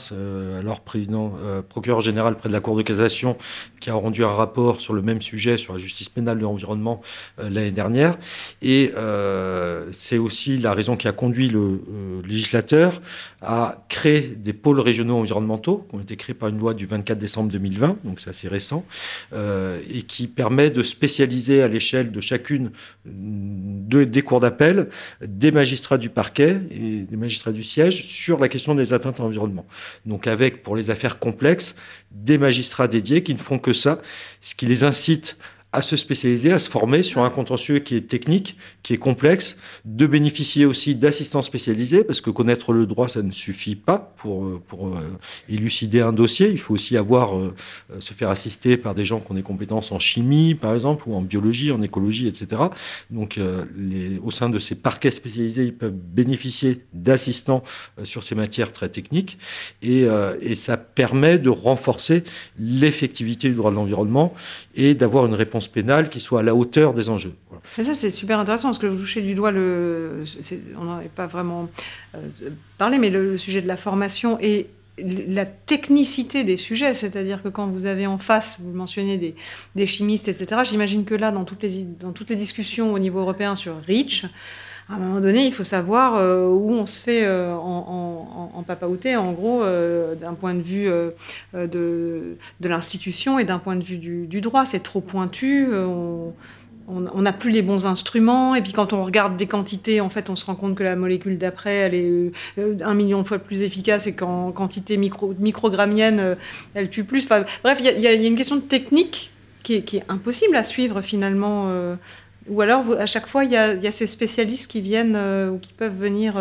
alors président, procureur général de la Cour de cassation qui a rendu un rapport sur le même sujet, sur la justice pénale de l'environnement euh, l'année dernière. Et euh, c'est aussi la raison qui a conduit le euh, législateur à créer des pôles régionaux environnementaux qui ont été créés par une loi du 24 décembre 2020, donc c'est assez récent, et qui permet de spécialiser à l'échelle de chacune de, des cours d'appel des magistrats du parquet et des magistrats du siège sur la question des atteintes à l'environnement. Donc avec, pour les affaires complexes, des magistrats dédiés qui ne font que ça, ce qui les incite se spécialiser, à se former sur un contentieux qui est technique, qui est complexe, de bénéficier aussi d'assistants spécialisés, parce que connaître le droit, ça ne suffit pas pour, euh, pour euh, élucider un dossier. Il faut aussi avoir, euh, se faire assister par des gens qui ont des compétences en chimie, par exemple, ou en biologie, en écologie, etc. Donc, au sein de ces parquets spécialisés, ils peuvent bénéficier d'assistants sur ces matières très techniques, et, et ça permet de renforcer l'effectivité du droit de l'environnement et d'avoir une réponse pénale qui soit à la hauteur des enjeux. ça, c'est super intéressant parce que vous touchez du doigt le. On n'en est pas vraiment euh, parlé, mais le, sujet de la formation et la technicité des sujets, c'est-à-dire que quand vous avez en face, vous mentionnez des, des chimistes, etc., j'imagine que là, dans toutes, les, dans toutes les discussions au niveau européen sur REACH, à un moment donné, il faut savoir euh, où on se fait euh, en, en, en en gros, euh, d'un point de vue de, l'institution et d'un point de vue du, droit. C'est trop pointu. on n'a plus les bons instruments. Et puis quand on regarde des quantités, en fait, on se rend compte que la molécule d'après, elle est un million de fois plus efficace et qu'en quantité micro, microgrammienne, elle tue plus. Bref, il y, a une question de technique qui est impossible à suivre finalement ou alors, à chaque fois, il y, a, ces spécialistes qui viennent euh, ou qui peuvent venir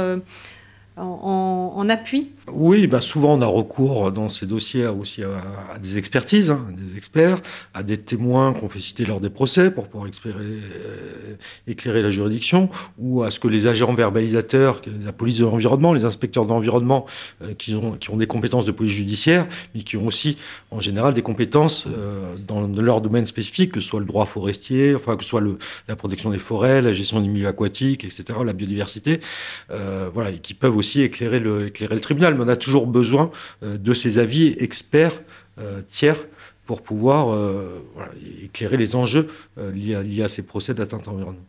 en, appui Oui, bah souvent on a recours dans ces dossiers aussi à, des expertises, hein, des experts, à des témoins qu'on fait citer lors des procès pour pouvoir euh, éclairer la juridiction, ou à ce que les agents verbalisateurs, la police de l'environnement, les inspecteurs d'environnement, euh, qui, ont, des compétences de police judiciaire, mais qui ont aussi en général des compétences euh, dans leur domaine spécifique, que ce soit le droit forestier, enfin que ce soit la protection des forêts, la gestion des milieux aquatiques, etc., la biodiversité, voilà, et qui peuvent aussi éclairer le, tribunal. Mais on a toujours besoin euh, de ces avis experts euh, tiers pour pouvoir euh, éclairer les enjeux liés à, ces procès d'atteinte à l'environnement.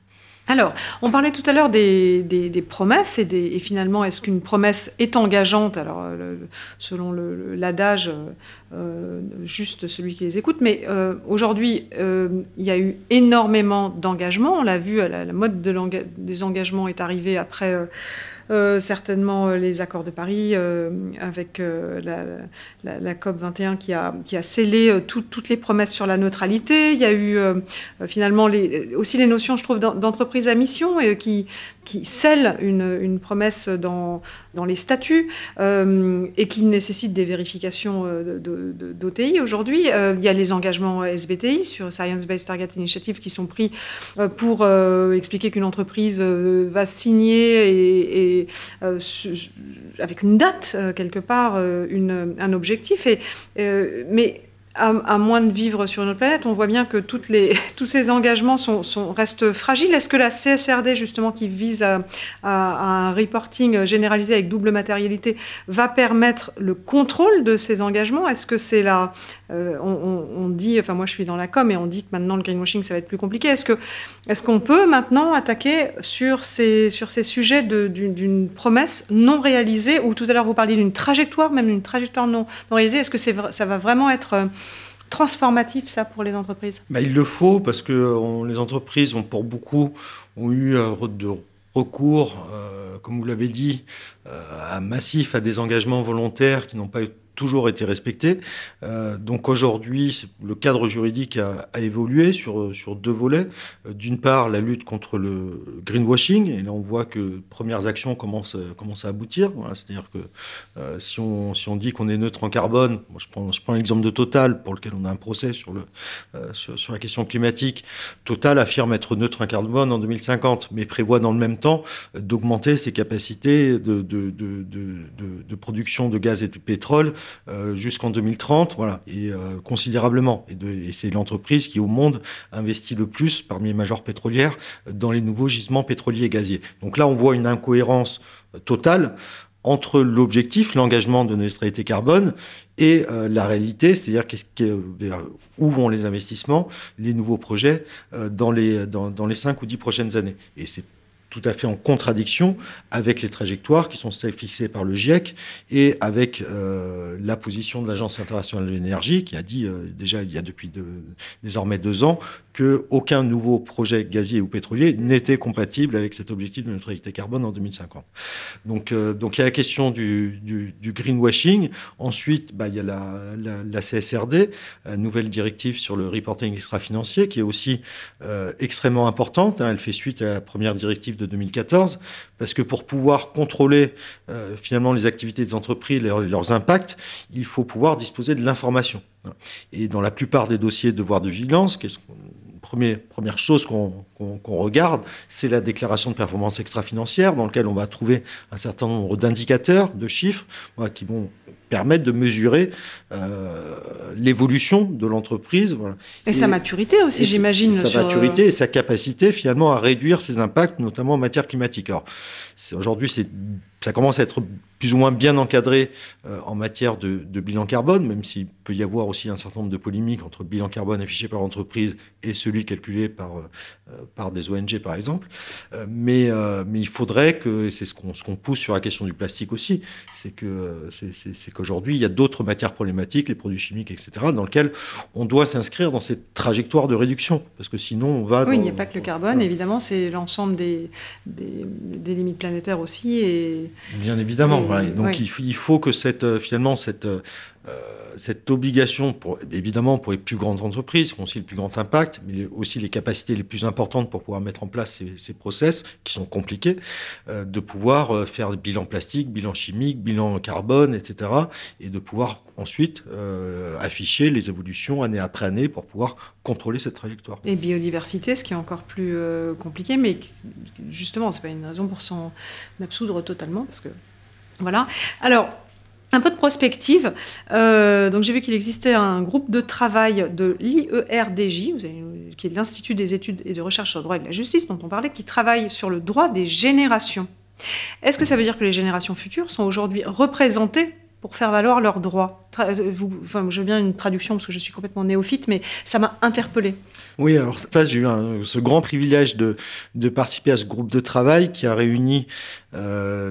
Alors, on parlait tout à l'heure des, promesses et, finalement, est-ce qu'une promesse est engageante? Alors, selon l'adage, juste celui qui les écoute, mais aujourd'hui, il y a eu énormément d'engagements. On l'a vu, la, mode des engagements est arrivée après certainement euh, les accords de Paris euh, avec la, COP 21 qui a, scellé toutes les promesses sur la neutralité. Il y a eu finalement aussi les notions, je trouve, d'entreprise à mission et qui, qui scellent une, promesse dans, les statuts et qui nécessitent des vérifications d'OTI. Aujourd'hui, il y a les engagements SBTI sur Science Based Target Initiative qui sont pris pour expliquer qu'une entreprise va signer et euh, avec une date euh, quelque part, euh, un objectif. Mais à, moins de vivre sur une autre planète, on voit bien que tous ces engagements restent fragiles. Est-ce que la CSRD, justement, qui vise à, un reporting généralisé avec double matérialité, va permettre le contrôle de ces engagements? Est-ce que c'est là euh, on, dit, enfin moi je suis dans la com et on dit que maintenant le greenwashing ça va être plus compliqué. Est-ce qu'on peut maintenant attaquer sur ces sujets d'une promesse non réalisée ou tout à l'heure vous parliez d'une trajectoire, même d'une trajectoire non, réalisée Est-ce que ça va vraiment être euh, transformatif, ça, pour les entreprises. Bah, Il le faut, parce que les entreprises ont pour beaucoup ont eu un de recours, euh, comme vous l'avez dit, à massif à des engagements volontaires qui n'ont pas eu toujours été respecté. Euh, donc aujourd'hui, le cadre juridique a, évolué sur, sur deux volets. Euh, d'une part, la lutte contre le greenwashing, et là on voit que premières actions commencent, commencent à aboutir. C'est-à-dire que euh, si, on, si on dit qu'on est neutre en carbone, je prends, je prends l'exemple de Total, pour lequel on a un procès sur, le, sur, la question climatique. Total affirme être neutre en carbone en 2050, mais prévoit dans le même temps d'augmenter ses capacités de, de, de, production de gaz et de pétrole euh, jusqu'en 2030, voilà, et euh, considérablement. Et, c'est l'entreprise qui, au monde, investit le plus parmi les majors pétrolières dans les nouveaux gisements pétroliers et gaziers. Donc là, on voit une incohérence totale entre l'objectif, l'engagement de neutralité carbone et euh, la réalité, c'est-à-dire où vont les investissements, les nouveaux projets dans les dans, dans les cinq ou dix prochaines années. Et c'est tout à fait en contradiction avec les trajectoires qui sont fixées par le GIEC et avec euh, la position de l'Agence internationale de l'énergie qui a dit euh, déjà il y a depuis désormais deux ans qu'aucun nouveau projet gazier ou pétrolier n'était compatible avec cet objectif de neutralité carbone en 2050. Donc, euh, donc il y a la question du, greenwashing. Ensuite, bah, il y a la, la, CSRD, nouvelle directive sur le reporting extra-financier, qui est aussi extrêmement importante. Hein. Elle fait suite à la première directive de 2014, parce que pour pouvoir contrôler euh, finalement les activités des entreprises, leurs, leurs impacts, il faut pouvoir disposer de l'information. Et dans la plupart des dossiers de devoir de vigilance, qu'est-ce Première, première chose qu'on regarde, c'est la déclaration de performance extra-financière, dans laquelle on va trouver un certain nombre d'indicateurs, de chiffres, qui vont permettre de mesurer euh, l'évolution de l'entreprise. Et, sa maturité aussi, j'imagine. Sa maturité et sa capacité finalement à réduire ses impacts, notamment en matière climatique. Alors, aujourd'hui, ça commence à être plus ou moins bien encadré euh, en matière de, bilan carbone, même s'il peut y avoir aussi un certain nombre de polémiques entre le bilan carbone affiché par l'entreprise et celui calculé par, euh, par des ONG, par exemple. Euh, mais, mais il faudrait que, c'est ce qu'on ce qu'on pousse sur la question du plastique aussi, c'est que c'est qu'aujourd'hui, il y a d'autres matières problématiques, les produits chimiques, etc., dans lesquels on doit s'inscrire dans cette trajectoire de réduction, parce que sinon on va... Oui, il n'y a pas que le carbone, évidemment, c'est l'ensemble des, des, des, limites planétaires aussi. Et, Bien évidemment donc il, faut que cette, euh, finalement cette, euh, cette obligation, pour, évidemment pour les plus grandes entreprises, qui ont aussi le plus grand impact, mais aussi les capacités les plus importantes pour pouvoir mettre en place ces, ces process, qui sont compliqués, euh, de pouvoir faire bilan plastique, bilan chimique, bilan carbone, etc. Et de pouvoir ensuite euh, afficher les évolutions année après année pour pouvoir contrôler cette trajectoire. Et biodiversité, ce qui est encore plus compliqué, mais justement, c'est pas une raison pour s'en absoudre totalement, parce que voilà. Alors, un peu de prospective. Euh, donc j'ai vu qu'il existait un groupe de travail de l'IERDJ, qui est l'Institut des études et de recherche sur le droit et la justice, dont on parlait, qui travaille sur le droit des générations. Est-ce que ça veut dire que les générations futures sont aujourd'hui représentées pour faire valoir leurs droits? Euh, je veux bien une traduction parce que je suis complètement néophyte, mais ça m'a interpellée. Oui, alors ça, j'ai eu ce grand privilège de, participer à ce groupe de travail qui a réuni euh,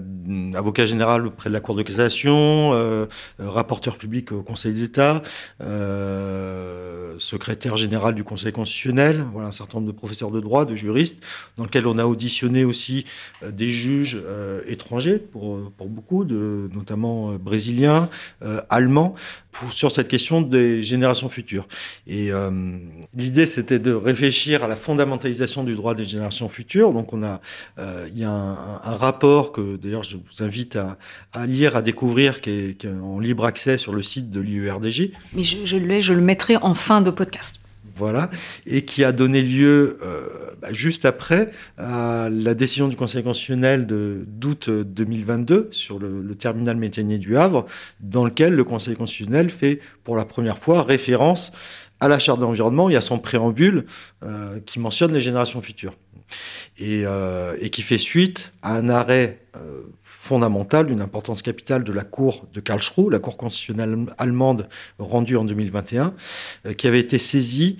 avocat général auprès de la Cour de cassation, euh, rapporteur public au Conseil d'État, euh, secrétaire général du Conseil constitutionnel, voilà un certain nombre de professeurs de droit, de juristes, dans lequel on a auditionné aussi euh, des juges euh, étrangers pour, pour beaucoup, de, notamment brésiliens, allemands, sur cette question des générations futures. Et l'idée, c'était de réfléchir à la fondamentalisation du droit des générations futures. Donc, on a, il y a un, rapport que d'ailleurs je vous invite à, lire, à découvrir, qui est, en libre accès sur le site de l'IERDJ. Mais je, je, le, je le mettrai en fin de podcast. Voilà, et qui a donné lieu euh, bah, juste après à la décision du Conseil constitutionnel d'août 2022 sur le, terminal méthanier du Havre, dans lequel le Conseil constitutionnel fait pour la première fois référence à la charte de l'environnement et à son préambule euh, qui mentionne les générations futures. Euh, et, qui fait suite à un arrêt euh, fondamental d'une importance capitale de la Cour de Karlsruhe, la Cour constitutionnelle allemande rendue en 2021, euh, qui avait été saisie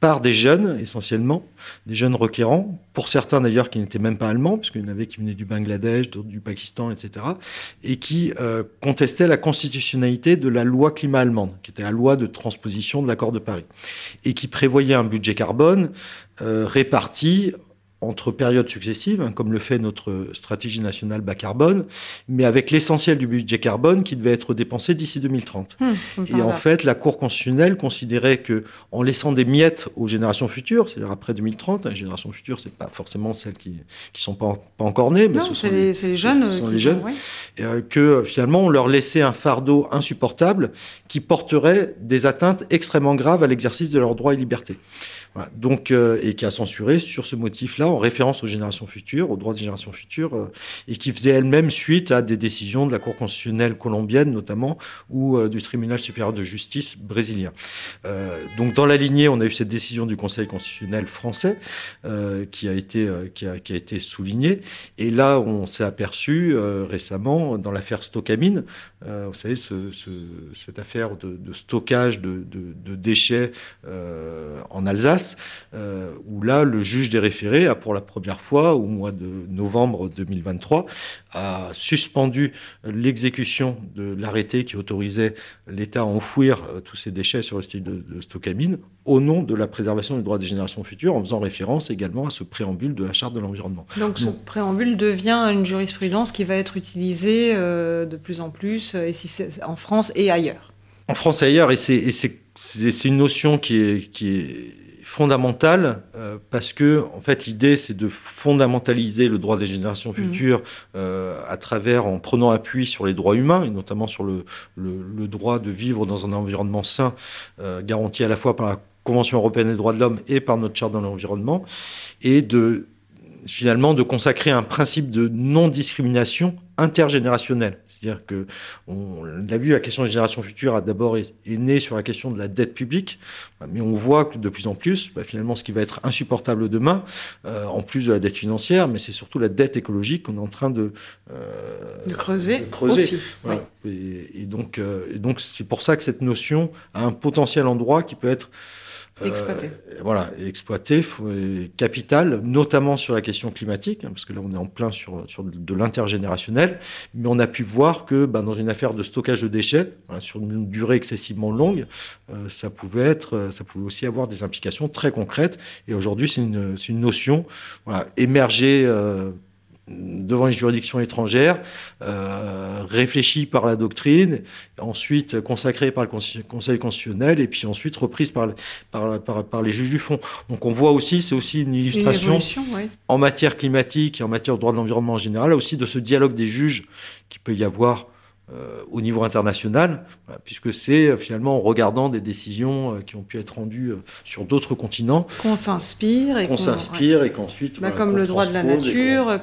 par des jeunes, essentiellement, des jeunes requérants, pour certains d'ailleurs qui n'étaient même pas allemands, puisqu'il y en avait qui venaient du Bangladesh, d'autres du Pakistan, etc., et qui euh, contestaient la constitutionnalité de la loi climat allemande, qui était la loi de transposition de l'accord de Paris, et qui prévoyait un budget carbone euh, réparti entre périodes successives, hein, comme le fait notre stratégie nationale bas carbone, mais avec l'essentiel du budget carbone qui devait être dépensé d'ici 2030. Mmh, et en fait, la Cour constitutionnelle considérait que, en laissant des miettes aux générations futures, c'est-à-dire après 2030, hein, les générations futures, c'est pas forcément celles qui qui sont pas, pas encore nées, mais non, ce sont les, jeunes, ce sont les jeunes, et, euh, que finalement on leur laissait un fardeau insupportable qui porterait des atteintes extrêmement graves à l'exercice de leurs droits et libertés. Donc, euh, et qui a censuré sur ce motif-là, en référence aux générations futures, aux droits des générations futures, euh, et qui faisait elle-même suite à des décisions de la Cour constitutionnelle colombienne, notamment, ou euh, du Tribunal supérieur de justice brésilien. Donc, dans la lignée, on a eu cette décision du Conseil constitutionnel français qui a été qui a, qui a été soulignée, et là, on s'est aperçu récemment dans l'affaire Stockamine, vous savez, ce, ce, cette affaire de, stockage de, de déchets en Alsace, où là, le juge des référés a pour la première fois, au mois de novembre 2023, a suspendu l'exécution de l'arrêté qui autorisait l'État à enfouir euh, tous ces déchets sur le style de, de Stockamine au nom de la préservation des droits des générations futures, en faisant référence également à ce préambule de la Charte de l'environnement. Donc, ce préambule devient une jurisprudence qui va être utilisée euh, de plus en plus euh, et si en France et ailleurs. En France et ailleurs, et c'est une notion qui est, qui est fondamentale euh, parce que en fait l'idée c'est de fondamentaliser le droit des générations futures mmh. euh, à travers en prenant appui sur les droits humains et notamment sur le, le, le droit de vivre dans un environnement sain euh, garanti à la fois par la Convention européenne des droits de l'homme et par notre charte de l'environnement et de finalement de consacrer un principe de non-discrimination intergénérationnelle. C'est-à-dire que on l'a vu, la question des générations futures a d'abord est, est née sur la question de la dette publique, mais on voit que de plus en plus, bah, finalement, ce qui va être insupportable demain, euh, en plus de la dette financière, mais c'est surtout la dette écologique qu'on est en train de, euh, de creuser. De creuser. Aussi. Voilà. Oui. Et, et, donc, euh, et donc, c'est pour ça que cette notion a un potentiel endroit qui peut être Exploité. Euh, voilà, exploité, capital, notamment sur la question climatique, hein, parce que là on est en plein sur, sur de l'intergénérationnel, mais on a pu voir que bah, dans une affaire de stockage de déchets, voilà, sur une durée excessivement longue, euh, ça pouvait être, ça pouvait aussi avoir des implications très concrètes. Et aujourd'hui, c'est une, une notion voilà, émergée. Euh, devant les juridictions étrangères, euh, réfléchie par la doctrine, ensuite consacrée par le Conseil constitutionnel, et puis ensuite reprise par, par, par, les juges du fond. Donc on voit aussi, c'est aussi une illustration en matière climatique et en matière de droit de l'environnement en général, aussi de ce dialogue des juges qui peut y avoir au niveau international, puisque c'est euh, finalement en regardant des décisions euh, qui ont pu être rendues sur d'autres continents qu'on s'inspire et qu'on s'inspire et qu'ensuite bah, comme le droit de la nature,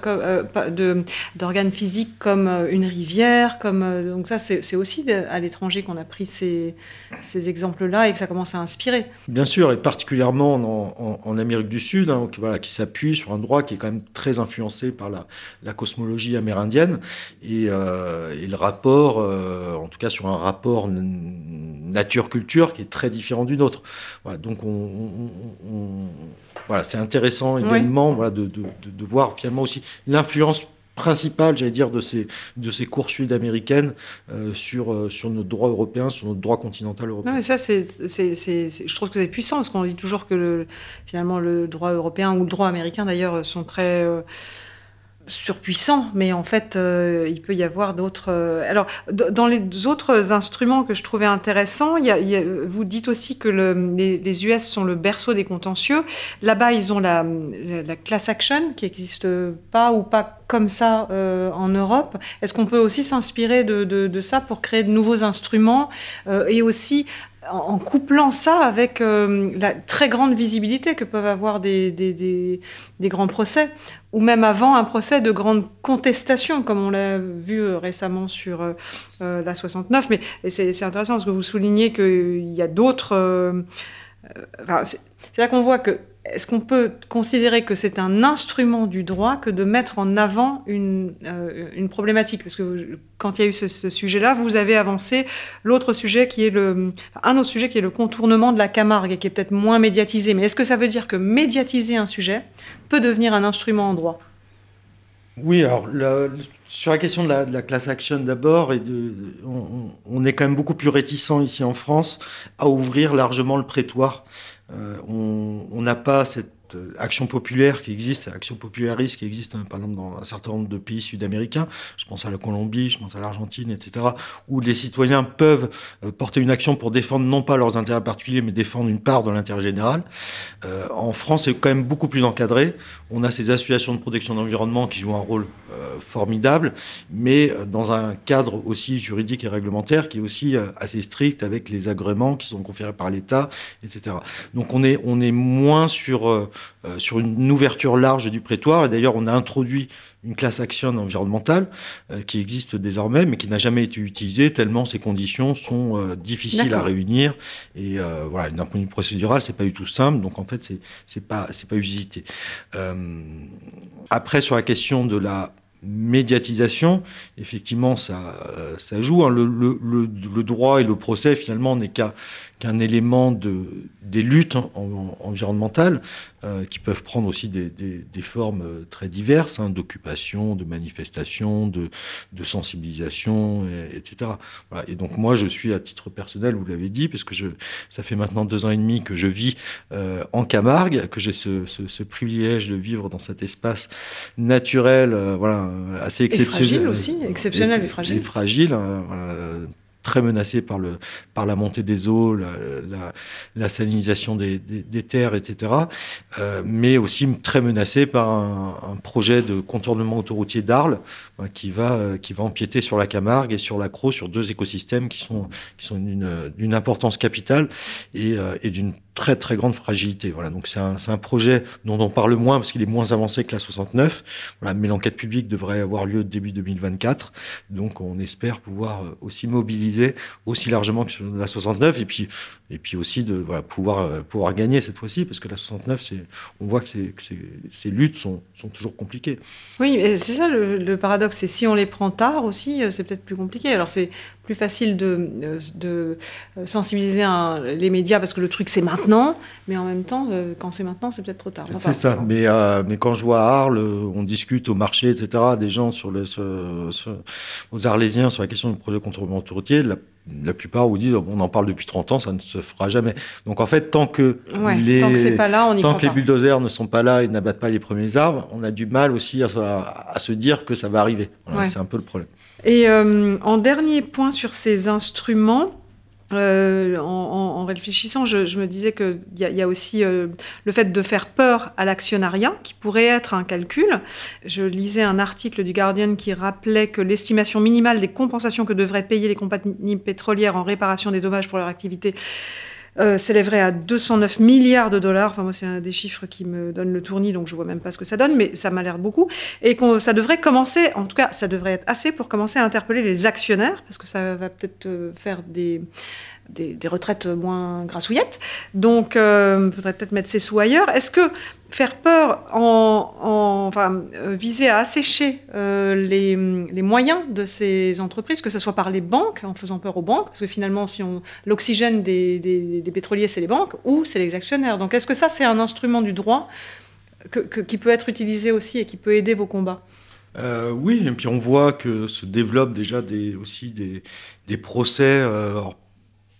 d'organes physiques comme une rivière, comme donc ça c'est aussi à l'étranger qu'on a pris ces, ces exemples-là et que ça commence à inspirer. Bien sûr, et particulièrement en, en, Amérique du Sud, hein, qui, voilà, qui s'appuie sur un droit qui est quand même très influencé par la, la cosmologie amérindienne et, et le rapport euh, en tout cas sur un rapport nature-culture qui est très différent du nôtre. Voilà, donc on, voilà, c'est intéressant également voilà, de, de, voir finalement aussi l'influence principale, j'allais dire, de ces, de ces cours sud-américaines euh, sur, euh, sur notre droit européen, sur notre droit continental européen. Non, mais ça, c'est, je trouve que c'est puissant, parce qu'on dit toujours que le, finalement le droit européen ou le droit américain, d'ailleurs, sont très surpuissant, mais en fait, euh, il peut y avoir d'autres. Euh, alors, dans les autres instruments que je trouvais intéressants, vous dites aussi que les, US sont le berceau des contentieux. Là-bas, ils ont la, la, class action qui n'existe pas ou pas comme ça euh, en Europe. Est-ce qu'on peut aussi s'inspirer de, de, ça pour créer de nouveaux instruments et aussi en couplant ça avec la très grande visibilité que peuvent avoir des, des, grands procès ou même avant un procès de grande contestation, comme on l'a vu euh, récemment sur euh, euh, la 69. Mais c'est intéressant parce que vous soulignez qu'il y a d'autres... c'est là qu'on voit que est-ce qu'on peut considérer que c'est un instrument du droit que de mettre en avant une, euh, problématique? Parce que quand il y a eu ce, sujet-là, vous avez avancé l'autre sujet qui est le, un autre sujet qui est le contournement de la Camargue et qui est peut-être moins médiatisé. Mais est-ce que ça veut dire que médiatiser un sujet peut devenir un instrument en droit? Oui, alors sur la question de la, class action d'abord, et de, on, on, est quand même beaucoup plus réticent ici en France à ouvrir largement le prétoire. Euh, on n'a pas cette euh, action populaire qui existe, action popularistes qui existe hein, par exemple dans un certain nombre de pays sud-américains, je pense à la Colombie, je pense à l'Argentine, etc., où les citoyens peuvent euh, porter une action pour défendre non pas leurs intérêts particuliers, mais défendre une part de l'intérêt général. Euh, en France, c'est quand même beaucoup plus encadré. On a ces associations de protection de l'environnement qui jouent un rôle formidable, mais dans un cadre aussi juridique et réglementaire qui est aussi assez strict avec les agréments qui sont conférés par l'État, etc. Donc on est, on est moins sur euh, sur une ouverture large du prétoire. Et d'ailleurs, on a introduit une classe action environnementale euh, qui existe désormais, mais qui n'a jamais été utilisée tellement ces conditions sont euh, difficiles à réunir. Et voilà, d'un point de vue procédural, c'est pas du tout simple. Donc en fait, c'est c'est pas c'est pas usité. après, sur la question de la médiatisation, effectivement, ça, ça joue. Hein. Le, le, le, droit et le procès, finalement, n'est qu'un élément de, des luttes environnementales. Euh, qui peuvent prendre aussi des, formes euh, très diverses, hein, d'occupation, de manifestation, de, sensibilisation, etc. Et donc moi, je suis à titre personnel, vous l'avez dit, parce que je, ça fait maintenant deux ans et demi que je vis euh, en Camargue, que j'ai ce, privilège de vivre dans cet espace naturel, voilà, assez exceptionnel. Et fragile aussi, exceptionnel et, fragile. Et fragile, hein, très menacé par, le, par la montée des eaux, la, la, salinisation des, des, terres, etc. Euh, mais aussi très menacé par un, projet de contournement autoroutier d'Arles euh, qui, va, euh, qui va empiéter sur la Camargue et sur l'Accro, sur deux écosystèmes qui sont, qui sont d'une importance capitale et, et d'une très très grande fragilité. Voilà, donc c'est un, un, projet dont on parle moins parce qu'il est moins avancé que la 69. Voilà, mais l'enquête publique devrait avoir lieu début 2024. Donc on espère pouvoir euh, aussi mobiliser aussi largement que la 69 et puis et puis aussi de pouvoir euh, pouvoir gagner cette fois-ci parce que la 69 c'est on voit que, que ces luttes sont, sont toujours compliquées. Oui, c'est ça le, le paradoxe, c'est si on les prend tard aussi, euh, c'est peut-être plus compliqué. Alors c'est plus facile de, de sensibiliser les médias parce que le truc c'est maintenant maintenant, mais en même temps, quand c'est maintenant, c'est peut-être trop tard. c'est ça. Mais, mais quand je vois à Arles, on discute au marché, etc., des gens sur le, aux Arlésiens sur la question du projet contournement routier, la plupart vous disent on en parle depuis 30 ans, ça ne se fera jamais. Donc en fait, tant que les, tant que, pas là, on tant que les bulldozers ne sont pas là et n'abattent pas les premiers arbres, on a du mal aussi à, se dire que ça va arriver. C'est un peu le problème. Et euh, en dernier point sur ces instruments, euh, en, réfléchissant, je, me disais qu'il y, a aussi euh, le fait de faire peur à l'actionnariat, qui pourrait être un calcul. Je lisais un article du Guardian qui rappelait que l'estimation minimale des compensations que devraient payer les compagnies pétrolières en réparation des dommages pour leur activité euh, s'élèverait à 209 milliards de dollars. Enfin, moi, c'est un des chiffres qui me donne le tournis, donc je vois même pas ce que ça donne, mais ça m'a l'air beaucoup. Et ça devrait commencer, en tout cas, ça devrait être assez pour commencer à interpeller les actionnaires, parce que ça va peut-être euh, faire des des, retraites moins grassouillettes. Donc, il euh, faudrait peut-être mettre ses sous ailleurs. Est-ce que faire peur, en, enfin, euh, viser à assécher euh, les, moyens de ces entreprises, que ce soit par les banques, en faisant peur aux banques, parce que finalement, si l'oxygène des, pétroliers, c'est les banques, ou c'est les actionnaires. Donc, est-ce que ça, c'est un instrument du droit qui peut être utilisé aussi et qui peut aider vos combats? Oui, et puis on voit que se développent déjà des, aussi des, procès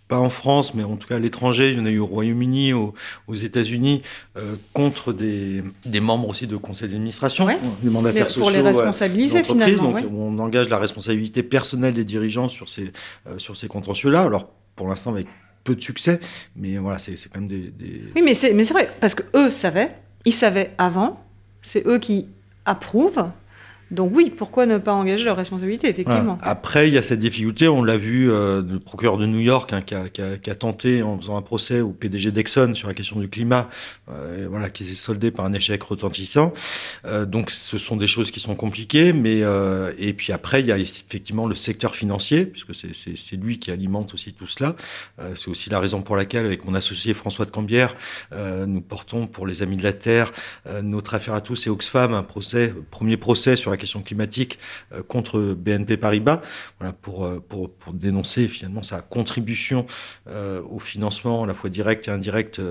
pas en France, mais en tout cas à l'étranger, il y en a eu au Royaume-Uni, aux, États-Unis, euh, contre des, membres aussi de conseils d'administration, des mandataires sociaux. Pour les responsabiliser finalement. Donc on engage la responsabilité personnelle des dirigeants sur ces, euh, sur ces contentieux-là. Alors pour l'instant avec peu de succès, mais voilà, c'est quand même des, Oui, mais c'est vrai, parce qu'eux savaient, ils savaient avant, c'est eux qui approuvent, donc oui, pourquoi ne pas engager leur responsabilité, effectivement. Après, il y a cette difficulté, on l'a vu, euh, le procureur de New York hein, qui, a, tenté, en faisant un procès au PDG d'Exxon sur la question du climat, euh, voilà, qui s'est soldé par un échec retentissant. Euh, donc ce sont des choses qui sont compliquées, mais et puis après, il y a effectivement le secteur financier, puisque c'est lui qui alimente aussi tout cela. c'est aussi la raison pour laquelle, avec mon associé François de Cambière, nous portons pour les Amis de la Terre notre affaire à tous et Oxfam, un procès, premier procès sur la question climatique euh, contre BNP Paribas, voilà, pour, euh, pour, dénoncer finalement sa contribution euh, au financement à la fois direct et indirect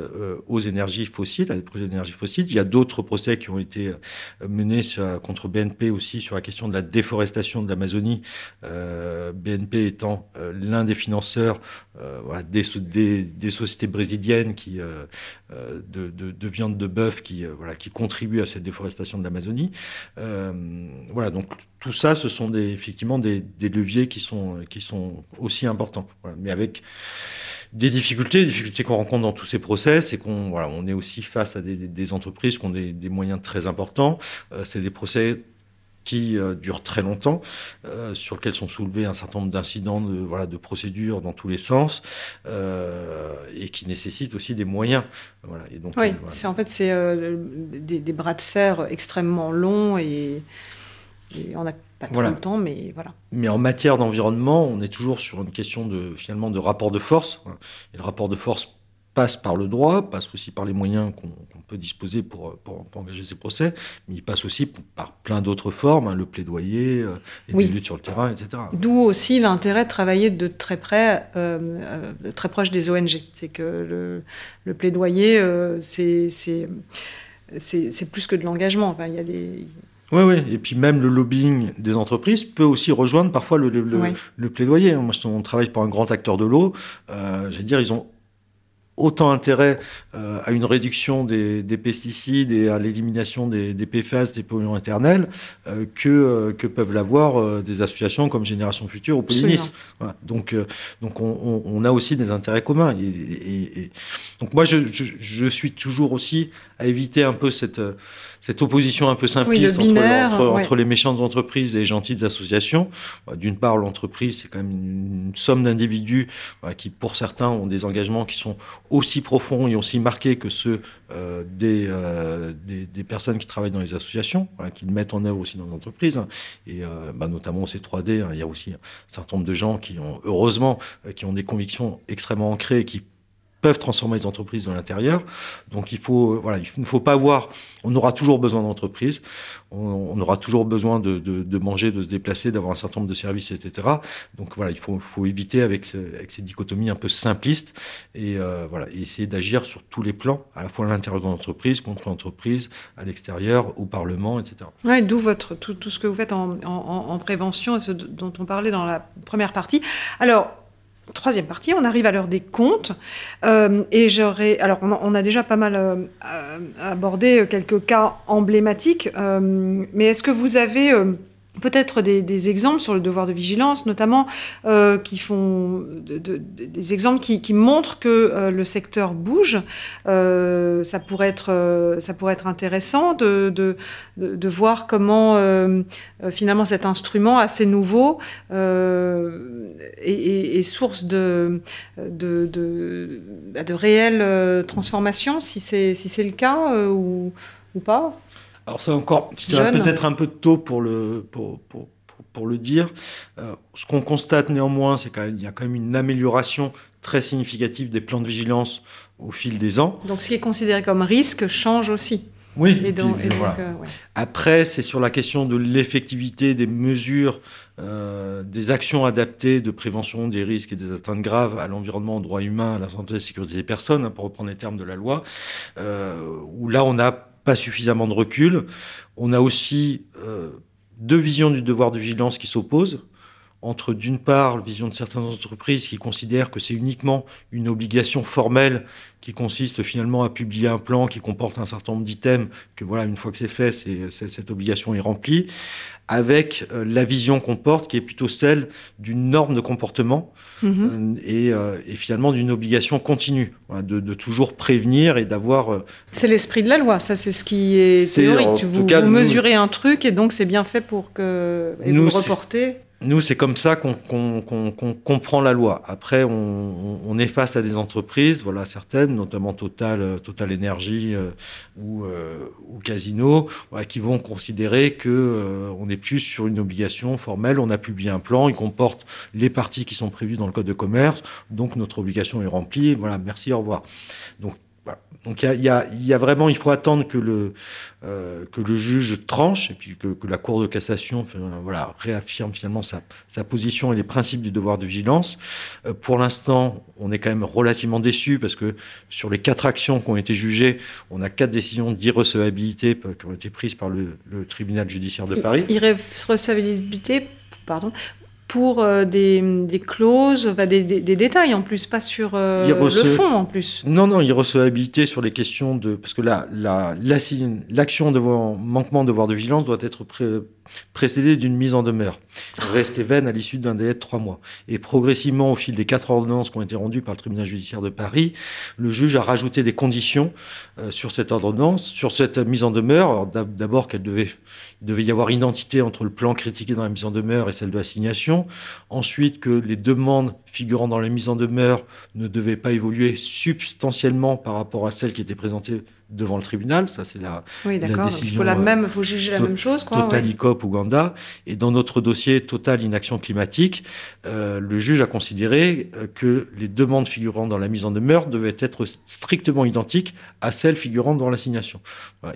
aux énergies fossiles, à des projets d'énergie fossile. Il y a d'autres procès qui ont été menés contre BNP aussi sur la question de la déforestation de l'Amazonie, BNP étant l'un des financeurs voilà, des, des, sociétés brésiliennes qui, de, viande de bœuf qui, voilà, qui contribuent à cette déforestation de l'Amazonie voilà, donc tout ça, ce sont des, effectivement des, leviers qui sont, qui sont aussi importants. Mais avec des difficultés, des difficultés qu'on rencontre dans tous ces procès, c'est qu'on voilà, on est aussi face à des, entreprises qui ont des, moyens très importants. Euh, c'est des procès qui euh, durent très longtemps, euh, sur lesquels sont soulevés un certain nombre d'incidents, de, voilà, de procédures dans tous les sens, et qui nécessitent aussi des moyens. Voilà. Et donc, oui, c'est en fait c'est des, des, bras de fer extrêmement longs et on n'a pas trop le temps, mais voilà. Mais en matière d'environnement, on est toujours sur une question de finalement de rapport de force. Et le rapport de force passe par le droit, passe aussi par les moyens qu'on peut disposer pour, pour, engager ces procès, mais il passe aussi par plein d'autres formes, hein, le plaidoyer, euh, les luttes sur le terrain, etc. D'où aussi l'intérêt de travailler de très près, euh, euh, très proche des ONG. C'est que le, plaidoyer, c'est c'est plus que de l'engagement. Enfin, il y a des oui, oui. Et puis même le lobbying des entreprises peut aussi rejoindre parfois le, le, plaidoyer. Moi, on travaille pour un grand acteur de l'eau. Euh, J'allais dire, ils ont autant intérêt euh, à une réduction des, pesticides et à l'élimination des, des, PFAS, des polluants éternels, euh, que, euh, que peuvent l'avoir des associations comme Génération Future ou Polynis. Donc, donc on, on, a aussi des intérêts communs. Et, donc moi, je, je, suis toujours aussi à éviter un peu cette, cette opposition un peu simpliste entre, entre, les méchantes entreprises et les gentilles associations. D'une part, l'entreprise, c'est quand même une, somme d'individus qui, pour certains, ont des engagements qui sont aussi profonds et aussi marqués que ceux euh, euh, des, des, personnes qui travaillent dans les associations, qui le mettent en œuvre aussi dans les entreprises. Hein. Et euh, bah, notamment au C3D, hein, il y a aussi un certain nombre de gens qui ont, heureusement, qui ont des convictions extrêmement ancrées et qui peuvent transformer les entreprises de l'intérieur. Donc il faut, voilà, il ne faut pas avoir, on aura toujours besoin d'entreprises, on, aura toujours besoin de, de, manger, de se déplacer, d'avoir un certain nombre de services, etc. Donc voilà, il faut, éviter avec, avec ces dichotomies un peu simplistes et euh, voilà, essayer d'agir sur tous les plans, à la fois à l'intérieur de l'entreprise, contre l'entreprise, à l'extérieur, au Parlement, etc. Ouais, d'où votre tout, tout, ce que vous faites en, en, en prévention et ce dont on parlait dans la première partie. Alors troisième partie, on arrive à l'heure des comptes. Euh, et j'aurais. Alors, on a, déjà pas mal euh, abordé quelques cas emblématiques, euh, mais est-ce que vous avez peut-être des, exemples sur le devoir de vigilance, notamment euh, qui font des exemples qui, montrent que euh, le secteur bouge. Euh, ça pourrait être ça pourrait être intéressant de, de, voir comment finalement cet instrument assez nouveau est, source de de, de, bah, de réelles transformations, si c'est si c'est le cas ou, ou pas. Alors c'est encore, peut-être un peu tôt pour le, pour, pour, pour le dire. Euh, ce qu'on constate néanmoins, c'est qu'il y a quand même une amélioration très significative des plans de vigilance au fil des ans. Donc ce qui est considéré comme risque change aussi. Oui. Et donc, euh, Après, c'est sur la question de l'effectivité des mesures, euh, des actions adaptées de prévention des risques et des atteintes graves à l'environnement, aux droits humains, à la santé et à la sécurité des personnes, hein, pour reprendre les termes de la loi, où là, on a pas suffisamment de recul. On a aussi euh, deux visions du devoir de vigilance qui s'opposent entre d'une part la vision de certaines entreprises qui considèrent que c'est uniquement une obligation formelle qui consiste finalement à publier un plan qui comporte un certain nombre d'items, que voilà, une fois que c'est fait, cette obligation est remplie, avec euh, la vision qu'on porte qui est plutôt celle d'une norme de comportement mhm. euh, euh, et, finalement d'une obligation continue, de, toujours prévenir et d'avoir... c'est l'esprit de la loi, ça c'est ce qui est, théorique. Vous, cas, vous mesurez un truc et donc c'est bien fait pour que... Et nous, vous reportez nous, c'est comme ça qu'on comprend la loi. Après, on, est face à des entreprises, voilà certaines, notamment Total, euh, Total Énergie euh, ou, euh, ou, Casino, qui vont considérer que on n'est plus sur une obligation formelle. On a publié un plan, il comporte les parties qui sont prévues dans le code de commerce, donc notre obligation est remplie. Voilà, merci, au revoir. Donc il y a, y a, vraiment, il faut attendre que le, euh, que le juge tranche et puis que, que la Cour de cassation voilà, réaffirme finalement sa, sa, position et les principes du devoir de vigilance. Euh, pour l'instant, on est quand même relativement déçu parce que sur les quatre actions qui ont été jugées, on a quatre décisions d'irrecevabilité qui ont été prises par le, le tribunal judiciaire de Paris. Irrecevabilité, pardon, pour euh, des, des, clauses, des, des, des, détails en plus, pas sur euh, le fond en plus. Non, non, irrecevabilité sur les questions de... Parce que là, l'action la, de manquement de devoir de vigilance doit être pré, précédée d'une mise en demeure, restée vaine à l'issue d'un délai de trois mois. Et progressivement, au fil des quatre ordonnances qui ont été rendues par le tribunal judiciaire de Paris, le juge a rajouté des conditions euh, sur cette ordonnance, sur cette mise en demeure. D'abord qu'elle devait, il devait y avoir identité entre le plan critiqué dans la mise en demeure et celle de l'assignation. Ensuite, que les demandes figurant dans la mise en demeure ne devaient pas évoluer substantiellement par rapport à celles qui étaient présentées devant le tribunal. Ça, c'est la, oui, la décision. Il faut, la même, faut juger la même chose. Quoi, Total ICOP Ouganda. Et dans notre dossier Total Inaction Climatique, euh, le juge a considéré euh, que les demandes figurant dans la mise en demeure devaient être strictement identiques à celles figurant dans l'assignation.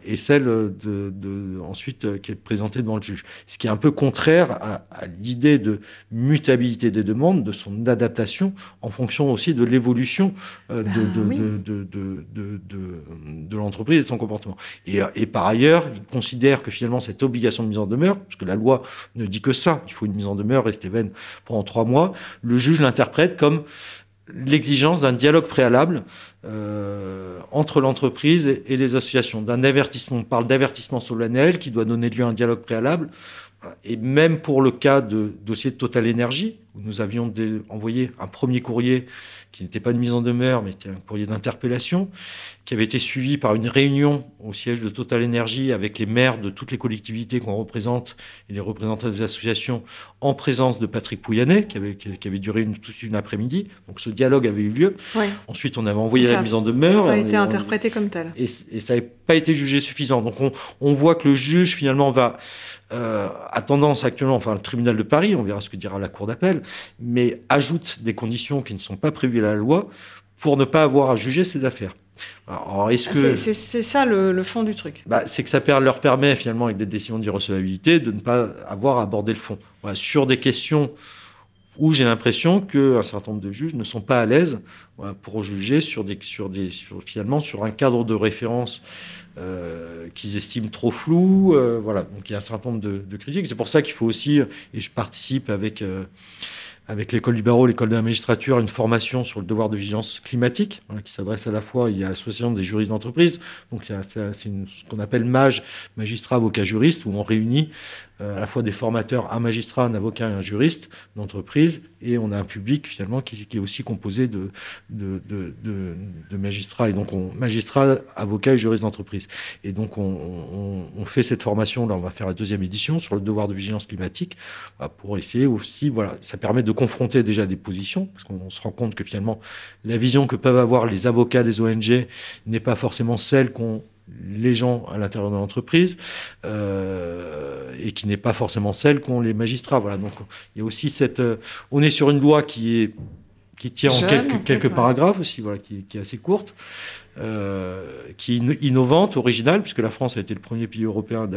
Et celle de, de, ensuite euh, qui est présentée devant le juge. Ce qui est un peu contraire à, à l'idée de mutabilité des demandes, de son adaptation en fonction aussi de l'évolution euh, de, ah, de, de, de, l'entreprise et son comportement. Et, et, par ailleurs, il considère que finalement cette obligation de mise en demeure, parce que la loi ne dit que ça, il faut une mise en demeure, rester vaine pendant trois mois, le juge l'interprète comme l'exigence d'un dialogue préalable euh, entre l'entreprise et, les associations, d'un avertissement. On parle d'avertissement solennel qui doit donner lieu à un dialogue préalable. Et même pour le cas de dossier de Total Énergie, où nous avions envoyé un premier courrier qui n'était pas une mise en demeure, mais était un courrier d'interpellation, qui avait été suivi par une réunion au siège de Total Énergie avec les maires de toutes les collectivités qu'on représente et les représentants des associations en présence de Patrick Pouyanné, qui avait, qui avait duré une, toute une après-midi. Donc ce dialogue avait eu lieu. Ensuite, on avait envoyé la mise en demeure. Ça a été interprété comme tel. Et, ça n'avait pas été jugé suffisant. Donc on, on voit que le juge, finalement, va euh, a tendance actuellement, enfin le tribunal de Paris, on verra ce que dira la cour d'appel, mais ajoute des conditions qui ne sont pas prévues à la loi pour ne pas avoir à juger ces affaires. Alors, est-ce que... C'est ça le, fond du truc. Bah, c'est que ça leur permet finalement, avec des décisions d'irrecevabilité, de ne pas avoir à aborder le fond. sur des questions où j'ai l'impression qu'un certain nombre de juges ne sont pas à l'aise pour juger sur des, sur des, sur, finalement sur un cadre de référence euh, qu'ils estiment trop flou. Euh, voilà, donc il y a un certain nombre de, critiques. C'est pour ça qu'il faut aussi, et je participe avec euh, avec l'école du barreau, l'école de la magistrature, une formation sur le devoir de vigilance climatique, qui s'adresse à la fois, il y a l'association des juristes d'entreprise, donc c'est ce qu'on appelle MAGE, magistrat, avocat, juriste, où on réunit à la fois des formateurs, un magistrat, un avocat et un juriste d'entreprise, et on a un public finalement qui, est aussi composé de, magistrats, et donc on, magistrats, avocats et juristes d'entreprise. Et donc on, on, fait cette formation, là on va faire la deuxième édition sur le devoir de vigilance climatique, bah, pour essayer aussi, voilà, ça permet de confronter déjà des positions, parce qu'on se rend compte que finalement la vision que peuvent avoir les avocats des ONG n'est pas forcément celle qu'ont les gens à l'intérieur de l'entreprise euh, et qui n'est pas forcément celle qu'ont les magistrats. Voilà, donc il y a aussi cette. Euh, on est sur une loi qui est qui tient en quelques, quelques paragraphes aussi, voilà, qui, qui est assez courte, euh, qui est innovante, originale, puisque la France a été le premier pays européen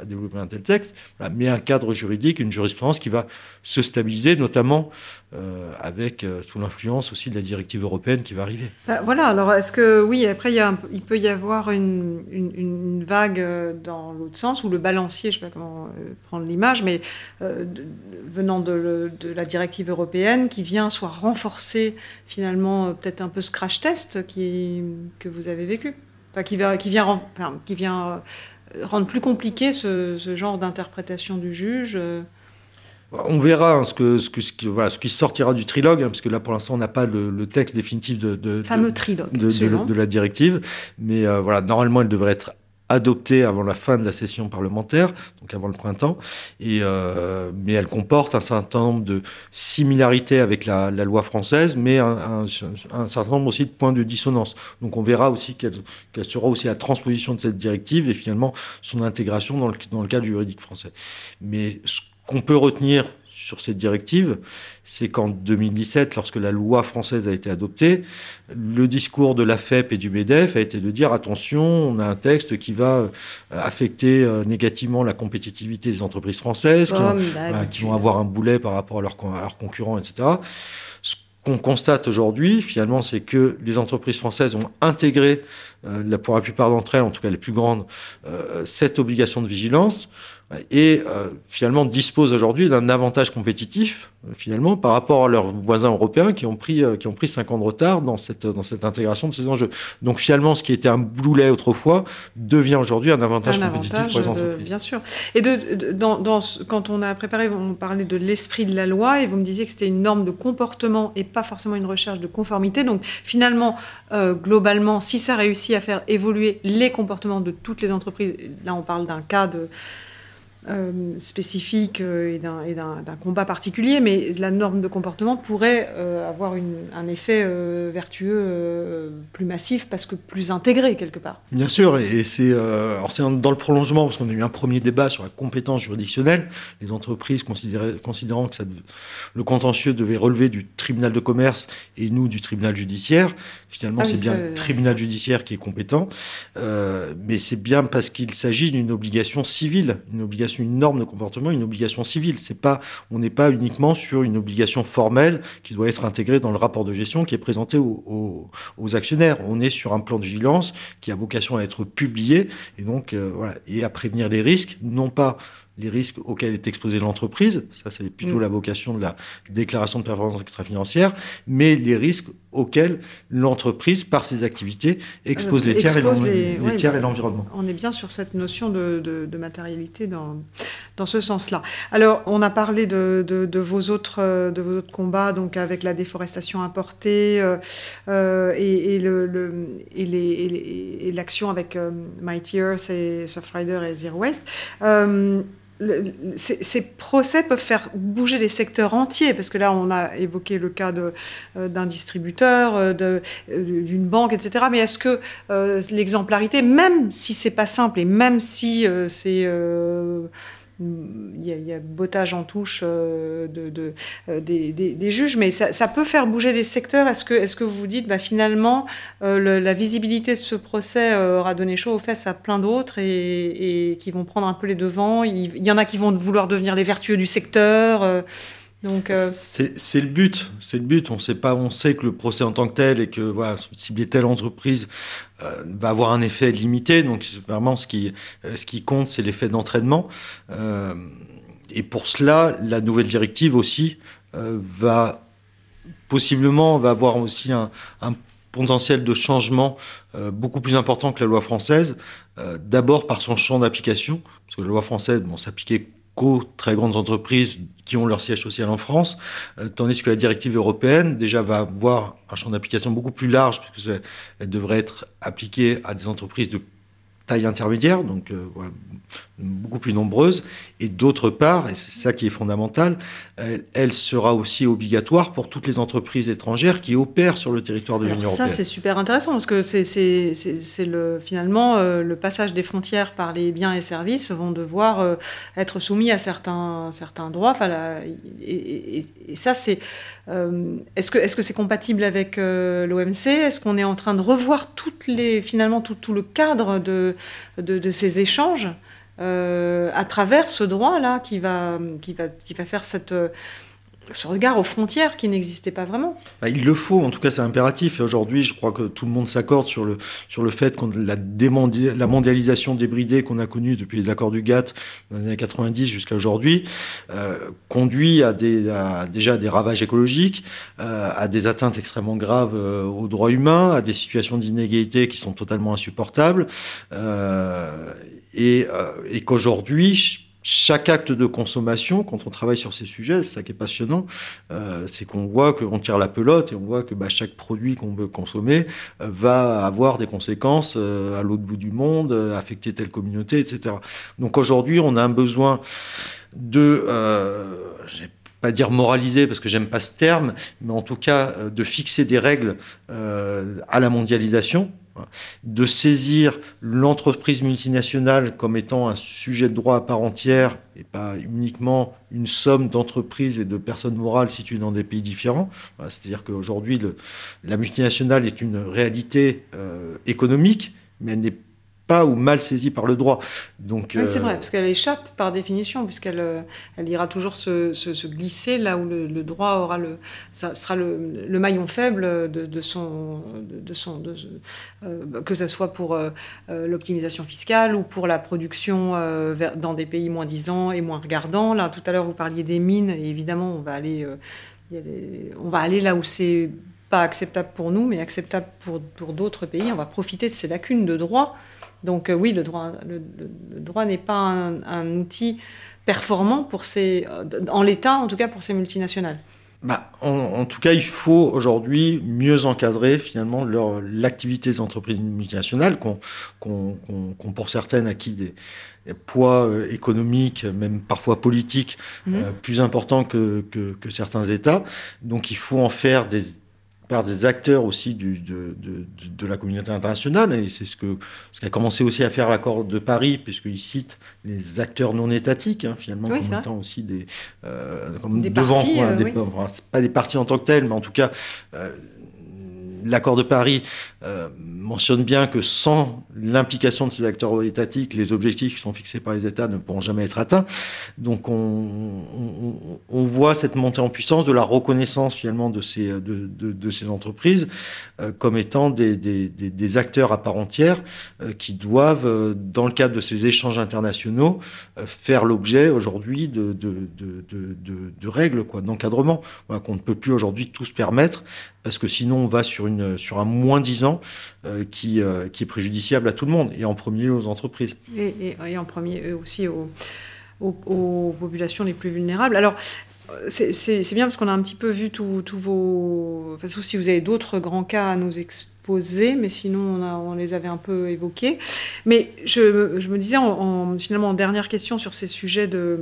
à, développer un tel texte, mais un cadre juridique, une jurisprudence qui va se stabiliser, notamment euh, avec euh, sous l'influence aussi de la directive européenne qui va arriver. Bah, voilà. Alors est-ce que oui, après il, peut y avoir une, vague dans l'autre sens où le balancier, je ne sais pas comment prendre l'image, mais venant de, de, la directive européenne qui vient soit renforcer finalement peut-être un peu ce crash test qui que vous avez vécu. Enfin, qui, vient, qui vient, qui vient euh, rendre plus compliqué ce, genre d'interprétation du juge. Euh. On verra hein, ce, que, ce, que, ce, voilà, ce qui sortira du trilogue, hein, parce que là, pour l'instant, on n'a pas le, texte définitif de, de, Fameux trilogue, de, la directive. Mais euh, voilà, normalement, elle devrait être adoptée avant la fin de la session parlementaire, donc avant le printemps, et, euh, mais elle comporte un certain nombre de similarités avec la, loi française, mais un, certain nombre aussi de points de dissonance. Donc on verra aussi quelle, sera aussi la transposition de cette directive et finalement son intégration dans le, dans le cadre juridique français. Mais ce qu'on peut retenir sur cette directive, c'est qu'en 2017, lorsque la loi française a été adoptée, le discours de la FEP et du MEDEF a été de dire attention, on a un texte qui va euh, affecter euh, négativement la compétitivité des entreprises françaises, qui, vont, avoir un boulet par rapport à leurs, concurrents, etc. Ce qu'on constate aujourd'hui, finalement, c'est que les entreprises françaises ont intégré, euh, pour la plupart d'entre elles, en tout cas les plus grandes, cette obligation de vigilance et euh, finalement disposent aujourd'hui d'un avantage compétitif euh, finalement par rapport à leurs voisins européens qui ont pris euh, qui ont pris cinq ans de retard dans cette dans cette intégration de ces enjeux. Donc finalement, ce qui était un boulet autrefois devient aujourd'hui un avantage compétitif pour les entreprises. bien sûr. Et de, dans, dans, quand on a préparé, on parlait de l'esprit de la loi et vous me disiez que c'était une norme de comportement et pas forcément une recherche de conformité. Donc finalement, globalement, si ça réussit à faire évoluer les comportements de toutes les entreprises, là on parle d'un cas de euh, spécifique euh, et d'un combat particulier, mais la norme de comportement pourrait euh, avoir un effet vertueux plus massif parce que plus intégré quelque part. Bien sûr, et c'est dans le prolongement, parce qu'on a eu un premier débat sur la compétence juridictionnelle, les entreprises considérant que ça, le contentieux devait relever du tribunal de commerce et nous du tribunal judiciaire. Finalement, ah c'est bien le tribunal judiciaire qui est compétent, mais c'est bien parce qu'il s'agit d'une obligation civile, une obligation une norme de comportement, une obligation civile. C'est pas, on n'est pas uniquement sur une obligation formelle qui doit être intégrée dans le rapport de gestion qui est présenté aux, actionnaires. On est sur un plan de vigilance qui a vocation à être publié et donc euh, voilà, et à prévenir les risques, non pas les risques auxquels est exposée l'entreprise, ça c'est plutôt mm. la vocation de la déclaration de performance extra-financière, mais les risques auxquels l'entreprise, par ses activités, expose les tiers et bah, l'environnement. On est bien sur cette notion de, matérialité dans, dans ce sens-là. Alors, on a parlé de, vos autres, de vos autres combats, donc avec la déforestation importée euh, euh, et, le, et l'action avec euh, Mighty Earth et Surfrider et Zero Waste ces, procès peuvent faire bouger des secteurs entiers, parce que là, on a évoqué le cas euh, d'un distributeur, euh, euh, d'une banque, etc. Mais est-ce que l'exemplarité, même si c'est pas simple et même si c'est il y, a, bottage en touche de, des, juges, mais ça, peut faire bouger les secteurs. Est-ce que, est vous dites, bah, finalement, la visibilité de ce procès aura donné chaud aux fesses à plein d'autres et, qui vont prendre un peu les devants? Il, y en a qui vont vouloir devenir les vertueux du secteur euh, c'est le but, c'est le but. On sait pas, on sait que le procès en tant que tel et que cibler telle entreprise euh, va avoir un effet limité. Donc vraiment, ce qui euh, compte, c'est l'effet d'entraînement. et pour cela, la nouvelle directive aussi va possiblement avoir aussi un, un potentiel de changement beaucoup plus important que la loi française. D'abord par son champ d'application, parce que la loi française, bon, s'appliquait qu'aux très grandes entreprises qui ont leur siège social en France, euh, tandis que la directive européenne déjà va avoir un champ d'application beaucoup plus large, puisque elle devrait être appliquée à des entreprises de taille intermédiaire, euh, beaucoup plus nombreuses, et d'autre part, et c'est ça qui est fondamental, elle, sera aussi obligatoire pour toutes les entreprises étrangères qui opèrent sur le territoire de l'Union européenne. Ça, c'est super intéressant, parce que c'est le, finalement euh, le passage des frontières par les biens et services vont devoir euh, être soumis à certains, certains droits, enfin, et, ça, c'est... Est-ce que c'est -ce c'est compatible avec l'OMC Est-ce qu'on est en train de revoir toutes les, finalement tout, tout le cadre de de, ces échanges? Euh, à travers ce droit-là qui va, qui, va, qui va faire cette, ce regard aux frontières qui n'existait pas vraiment. Bah, il le faut, en tout cas c'est impératif. Et aujourd'hui, je crois que tout le monde s'accorde sur le, sur le fait que la, la mondialisation débridée qu'on a connue depuis les accords du GATT dans les années 90 jusqu'à aujourd'hui euh, conduit à, des, déjà des ravages écologiques, euh, à des atteintes extrêmement graves euh, aux droits humains, à des situations d'inégalité qui sont totalement insupportables. Et, et qu'aujourd'hui, chaque acte de consommation, quand on travaille sur ces sujets, c'est ça qui est passionnant, euh, c'est qu'on voit qu'on tire la pelote et on voit que bah, chaque produit qu'on veut consommer euh, va avoir des conséquences euh, à l'autre bout du monde, affecter telle communauté, etc. Donc aujourd'hui, on a un besoin de, je vais pas dire moraliser parce que j'aime pas ce terme, mais en tout cas de fixer des règles à la mondialisation de saisir l'entreprise multinationale comme étant un sujet de droit à part entière et pas uniquement une somme d'entreprises et de personnes morales situées dans des pays différents. C'est-à-dire qu'aujourd'hui, la multinationale est une réalité euh, économique, mais elle n'est pas ou mal saisie par le droit. Donc, c'est vrai, euh, parce qu'elle échappe par définition, puisqu'elle euh, elle ira toujours se, glisser là où le, droit aura le, ça sera le, maillon faible de, son, de, son, euh, que ce soit pour l'optimisation fiscale ou pour la production dans des pays moins disants et moins regardants. Là, tout à l'heure, vous parliez des mines, et évidemment, on va aller, on va aller là où c'est pas acceptable pour nous, mais acceptable pour, pour d'autres pays. On va profiter de ces lacunes de droit donc euh, oui, le droit, le, droit n'est pas un, outil performant pour ces, en l'état, en tout cas pour ces multinationales. Bah, en, tout cas, il faut aujourd'hui mieux encadrer finalement l'activité des entreprises multinationales, qu'on pour certaines acquis des, poids euh, économiques, même parfois politiques, mmh. euh, plus importants que, que, certains États. Donc il faut en faire des par des acteurs aussi du, de, de, de, la communauté internationale, et c'est ce que ce qu'a commencé aussi à faire l'accord de Paris, puisqu'il cite les acteurs non étatiques, hein, finalement, comme étant aussi des, euh, comme des devant, partis, euh, des, pas des partis en tant que tels, mais en tout cas euh, l'accord de Paris euh, mentionne bien que sans l'implication de ces acteurs étatiques, les objectifs qui sont fixés par les États ne pourront jamais être atteints. Donc on, voit cette montée en puissance de la reconnaissance finalement de ces, ces entreprises euh, comme étant des, acteurs à part entière euh, qui doivent, dans le cadre de ces échanges internationaux, faire l'objet aujourd'hui de, de, règles, quoi, d'encadrement, qu'on ne peut plus aujourd'hui tous permettre parce que sinon on va sur, une, sur un moins disant euh, qui, euh, qui est préjudiciable à tout le monde, et en premier aux entreprises. Et, et, en premier aussi aux, aux, populations les plus vulnérables. Alors, c'est bien parce qu'on a un petit peu vu tous vos... Enfin, sauf si vous avez d'autres grands cas à nous exposer, mais sinon on, a, on les avait un peu évoqués. Mais je, je me disais en, finalement en dernière question sur ces sujets de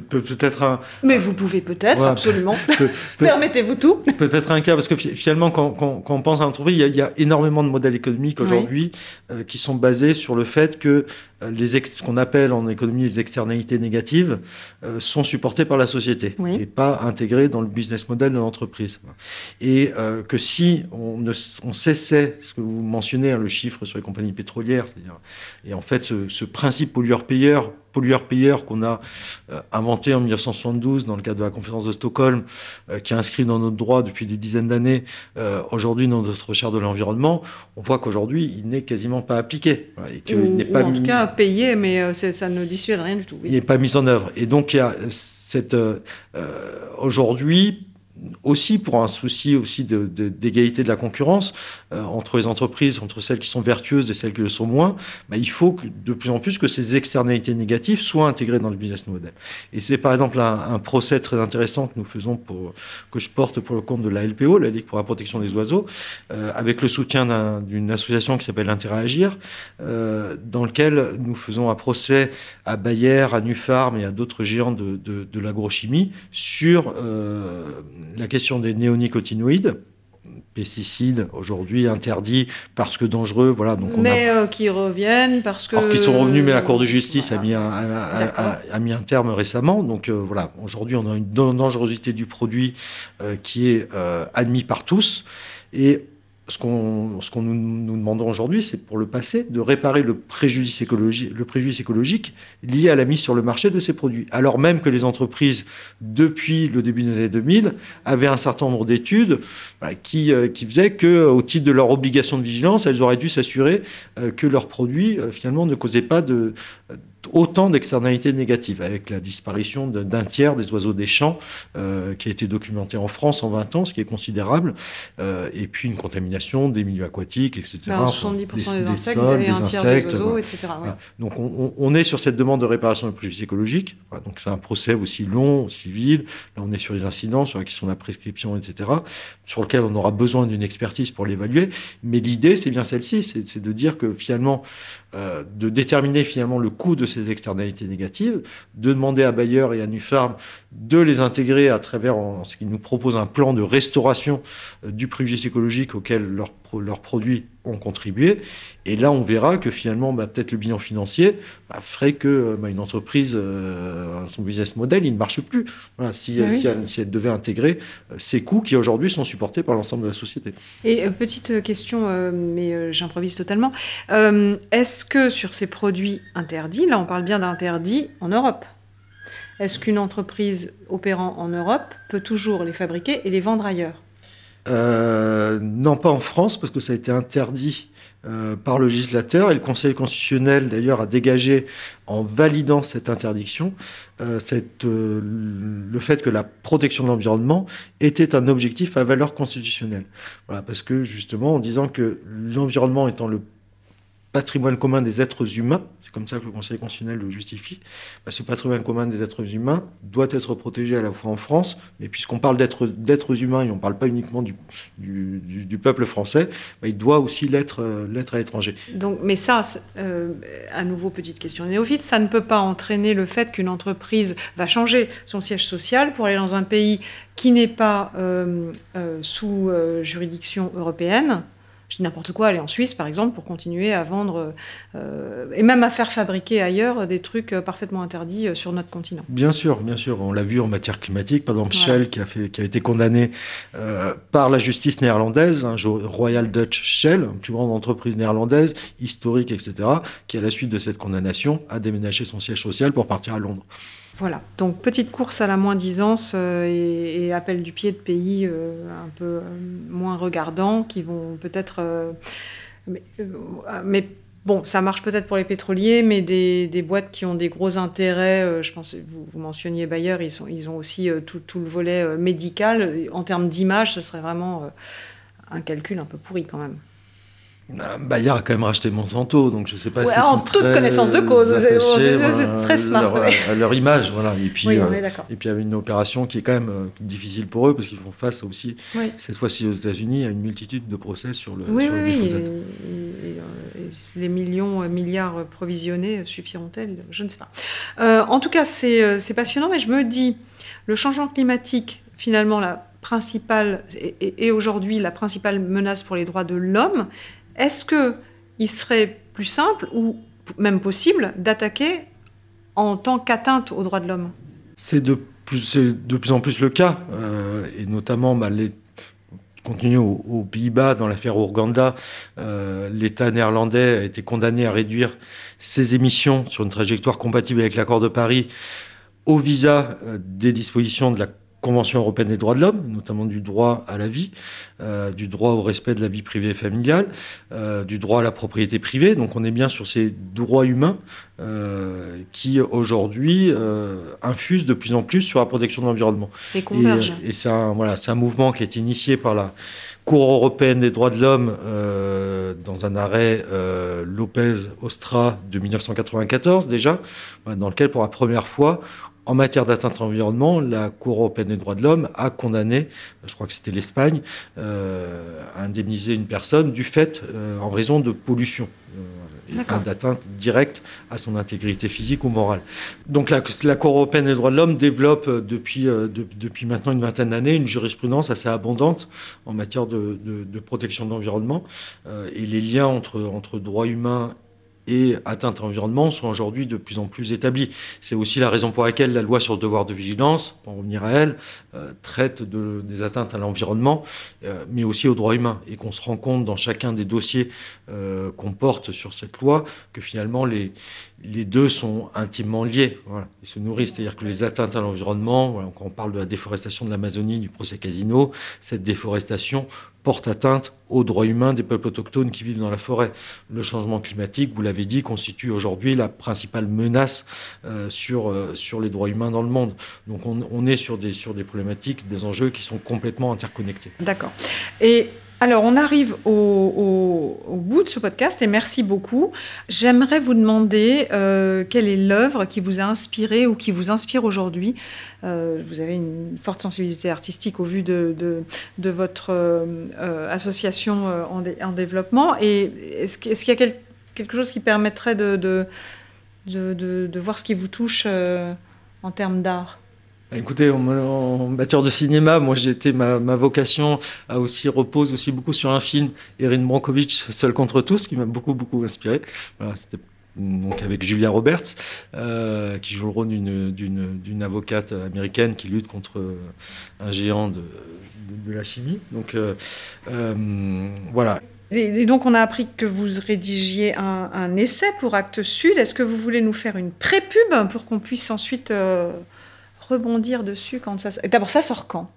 peut-être un. Mais vous pouvez peut-être, absolument. Permettez-vous tout. Peut-être un cas, parce que finalement, quand, quand, quand on pense à l'entreprise, il, il, y a énormément de modèles économiques aujourd'hui euh, qui sont basés sur le fait que euh, les ce qu'on appelle en économie les externalités négatives euh, sont supportées par la société et pas intégrées dans le business model de l'entreprise. Et euh, que si on, ne, on, cessait, ce que vous mentionnez, hein, le chiffre sur les compagnies pétrolières, c'est-à-dire, et en fait ce, ce principe pollueur-payeur pollueur-payeur qu'on a euh, inventé en 1972 dans le cadre de la conférence de Stockholm, euh, qui est inscrit dans notre droit depuis des dizaines d'années, euh, aujourd'hui dans notre charte de l'environnement, on voit qu'aujourd'hui, il n'est quasiment pas appliqué. Et ou, n'est pas en tout cas payé, mais ça ne dissuade rien du tout. Il n'est pas mis en œuvre. Et donc, il y a cette... aujourd'hui, aussi pour un souci aussi d'égalité de, la concurrence euh, entre les entreprises, entre celles qui sont vertueuses et celles qui le sont moins, bah, il faut que, de plus en plus que ces externalités négatives soient intégrées dans le business model. Et c'est par exemple un, procès très intéressant que nous faisons pour que je porte pour le compte de la LPO, la Ligue pour la protection des oiseaux, euh, avec le soutien d'une association qui s'appelle Intérêt à agir, euh, dans lequel nous faisons un procès à Bayer, à Nufarm et à d'autres géants de l'agrochimie sur euh, la question des néonicotinoïdes pesticides aujourd'hui interdits parce que dangereux voilà donc on mais euh, qui reviennent parce que alors qui sont revenus mais la Cour de justice voilà. a, mis un, a, a, a, mis un terme récemment. Donc euh, voilà aujourd'hui on a une dangerosité du produit euh, qui est euh, admis par tous. Et ce qu'on qu nous, nous, aujourd'hui, c'est pour le passé de réparer le préjudice, écologique, lié à la mise sur le marché de ces produits. Alors même que les entreprises, depuis le début des années 2000, avaient un certain nombre d'études voilà, qui, euh, qui faisaient que, au titre de leur obligation de vigilance, elles auraient dû s'assurer euh, que leurs produits, euh, finalement, ne causaient pas de autant d'externalités négatives, avec la disparition d'un tiers des oiseaux des champs euh, qui a été documenté en France en 20 ans, ce qui est considérable, euh, et puis une contamination des milieux aquatiques, etc. Ben, 70% des, des, insectes sols, des, insectes, des oiseaux, voilà. etc. Ouais. Voilà. Donc on, on, est sur cette demande de réparation du préjudice écologique, voilà. donc c'est un procès aussi long, civil, là on est sur les incidents, sur la question de la prescription, etc., sur lequel on aura besoin d'une expertise pour l'évaluer, mais l'idée c'est bien celle-ci, c'est de dire que finalement, euh, de déterminer finalement le coût de ces externalités négatives, de demander à Bayer et à Nufarm de les intégrer à travers ce qu'ils nous proposent un plan de restauration euh, du préjudice écologique auquel leurs leurs produits ont contribué. Et là, on verra que finalement, bah, peut-être le bilan financier bah, ferait que euh, bah, une entreprise, euh, son business model, il ne marche plus. Voilà, si, oui. si, elle, si, elle, devait intégrer euh, ces coûts qui aujourd'hui sont supportés par l'ensemble de la société. Et euh, petite question, euh, mais j'improvise totalement. Est-ce que sur ces produits interdits, là on parle bien d'interdits en Europe, est-ce qu'une entreprise opérant en Europe peut toujours les fabriquer et les vendre ailleurs? Euh, non, pas en France, parce que ça a été interdit euh, par le législateur. Et le Conseil constitutionnel, d'ailleurs, a dégagé, en validant cette interdiction, euh, euh, le fait que la protection de l'environnement était un objectif à valeur constitutionnelle. Voilà, parce que, justement, en disant que l'environnement étant le patrimoine commun des êtres humains, c'est comme ça que le Conseil constitutionnel le justifie, bah, ce patrimoine commun des êtres humains doit être protégé à la fois en France, mais puisqu'on parle d'êtres humains et on ne parle pas uniquement du, du, peuple français, bah, il doit aussi l'être euh, à l'étranger. Mais ça, euh, à nouveau, petite question néophyte, ça ne peut pas entraîner le fait qu'une entreprise va changer son siège social pour aller dans un pays qui n'est pas euh, sous juridiction européenne je dis n'importe quoi, aller en Suisse par exemple pour continuer à vendre euh, et même à faire fabriquer ailleurs des trucs euh, parfaitement interdits euh, sur notre continent. Bien sûr, bien sûr, on l'a vu en matière climatique, par exemple ouais. Shell qui a, fait, qui a été condamné euh, par la justice néerlandaise, hein, Royal Dutch Shell, une plus grande entreprise néerlandaise, historique, etc., qui à la suite de cette condamnation a déménagé son siège social pour partir à Londres. Voilà, donc petite course à la moins-disance euh, et, appel du pied de pays euh, un peu euh, moins regardants qui vont peut-être... Mais, bon, ça marche peut-être pour les pétroliers, mais des, boîtes qui ont des gros intérêts, je pense, vous, vous, mentionniez Bayer, ils, ont aussi tout, le volet médical. En termes d'image, ce serait vraiment un calcul un peu pourri quand même. Bayer a quand même racheté Monsanto, donc je ne sais pas ouais, si en toute connaissance de cause, c'est voilà, très smart. Leur, ouais. à leur image, voilà. Et puis, oui, euh, et puis il y avait une opération qui est quand même euh, difficile pour eux parce qu'ils font face aussi oui. cette fois-ci aux États-Unis à une multitude de procès sur le. Oui, sur oui, le et, et, et les millions, milliards provisionnés suffiront-elles? Je ne sais pas. en tout cas, c'est passionnant, mais je me dis, le changement climatique, finalement, la principale, et, aujourd'hui la principale menace pour les droits de l'homme, est-ce qu'il serait plus simple ou même possible d'attaquer en tant qu'atteinte aux droits de l'homme? C'est de plus, en plus le cas, euh, et notamment bah, continue aux, Pays-Bas, dans l'affaire Ouganda, euh, l'État néerlandais a été condamné à réduire ses émissions sur une trajectoire compatible avec l'accord de Paris au visa euh, des dispositions de la Convention européenne des droits de l'homme, notamment du droit à la vie, euh, du droit au respect de la vie privée et familiale, euh, du droit à la propriété privée. Donc on est bien sur ces droits humains euh, qui aujourd'hui infusent de plus en plus sur la protection de l'environnement. Et c'est un, voilà, un mouvement qui a été initié par la Cour européenne des droits de l'homme dans un arrêt Lopez-Ostra de 1994 déjà, dans lequel pour la première fois en matière d'atteinte à l'environnement, la Cour européenne des droits de l'homme a condamné, je crois que c'était l'Espagne, euh, à indemniser une personne du fait, euh, en raison de pollution, euh, d'atteinte directe à son intégrité physique ou morale. Donc la, Cour européenne des droits de l'homme développe depuis, depuis maintenant une vingtaine d'années une jurisprudence assez abondante en matière de, de protection de l'environnement. et les liens entre, entre droits humains et atteintes à l'environnement sont aujourd'hui de plus en plus établies. C'est aussi la raison pour laquelle la loi sur le devoir de vigilance, pour revenir à elle, euh, traite de, des atteintes à l'environnement, euh, mais aussi aux droits humains, et qu'on se rend compte dans chacun des dossiers euh, qu'on porte sur cette loi que finalement les, les deux sont intimement liés ils se nourrissent. C'est-à-dire que les atteintes à l'environnement, quand on parle de la déforestation de l'Amazonie, du procès Casino, cette déforestation porte atteinte aux droits humains des peuples autochtones qui vivent dans la forêt. Le changement climatique, vous l'avez dit, constitue aujourd'hui la principale menace euh, sur, euh, sur les droits humains dans le monde. Donc on, est sur des, sur des problématiques, des enjeux qui sont complètement interconnectés. D'accord. Alors, on arrive au, bout de ce podcast et merci beaucoup. J'aimerais vous demander euh, quelle est l'œuvre qui vous a inspiré ou qui vous inspire aujourd'hui? Euh, vous avez une forte sensibilité artistique au vu de, votre euh, association en, développement. Et est-ce, qu'il y a quelque chose qui permettrait de, de, voir ce qui vous touche en termes d'art? Écoutez, en, matière de cinéma, moi j'ai été ma, vocation a aussi repose aussi beaucoup sur un film, Erin Brankovich, Seul contre tous, qui m'a beaucoup beaucoup inspiré. Voilà, c'était donc avec Julia Roberts, euh, qui joue le rôle d'une avocate américaine qui lutte contre un géant de, la chimie. Donc euh, euh, voilà. Et donc, on a appris que vous rédigiez un, un essai pour Actes Sud. Est-ce que vous voulez nous faire une pré-pub pour qu'on puisse ensuite rebondir dessus quand ça D'abord, ça sort quand?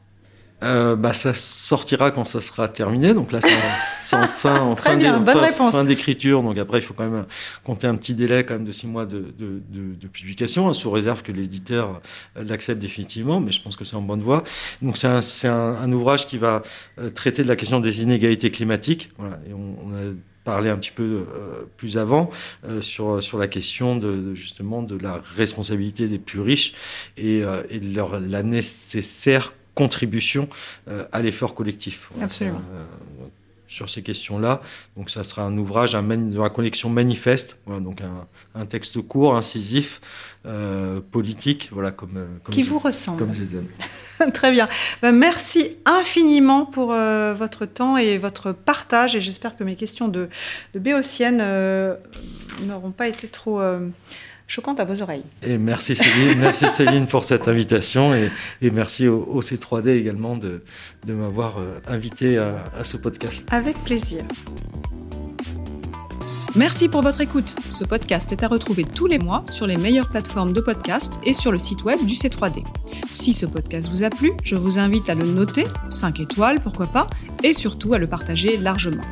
Euh, bah, ça sortira quand ça sera terminé. Donc là, c'est en, fin, en fin, d'écriture. Donc après, il faut quand même compter un petit délai quand même de six mois de, publication, hein, sous réserve que l'éditeur l'accepte définitivement. Mais je pense que c'est en bonne voie. Donc c'est un, ouvrage qui va euh, traiter de la question des inégalités climatiques. Voilà. Et on, a parlé un petit peu euh, plus avant sur, sur la question de, justement de la responsabilité des plus riches et, et de leur, la nécessaire contribution euh, à l'effort collectif. Absolument. Euh, sur ces questions-là. Donc ça sera un ouvrage, un de la collection manifeste, voilà, donc un, texte court, incisif, euh, politique, voilà comme, comme qui vous ressemble. Comme je les aime. Très bien. Ben, merci infiniment pour votre temps et votre partage. Et j'espère que mes questions de, de béotienne n'auront pas été trop choquante à vos oreilles. Et merci Céline, merci Céline pour cette invitation et, merci au, C3D également de, de m'avoir euh, invité à, à ce podcast. Avec plaisir. Merci pour votre écoute. Ce podcast est à retrouver tous les mois sur les meilleures plateformes de podcast et sur le site web du C3D. Si ce podcast vous a plu, je vous invite à le noter, 5 étoiles pourquoi pas, et surtout à le partager largement.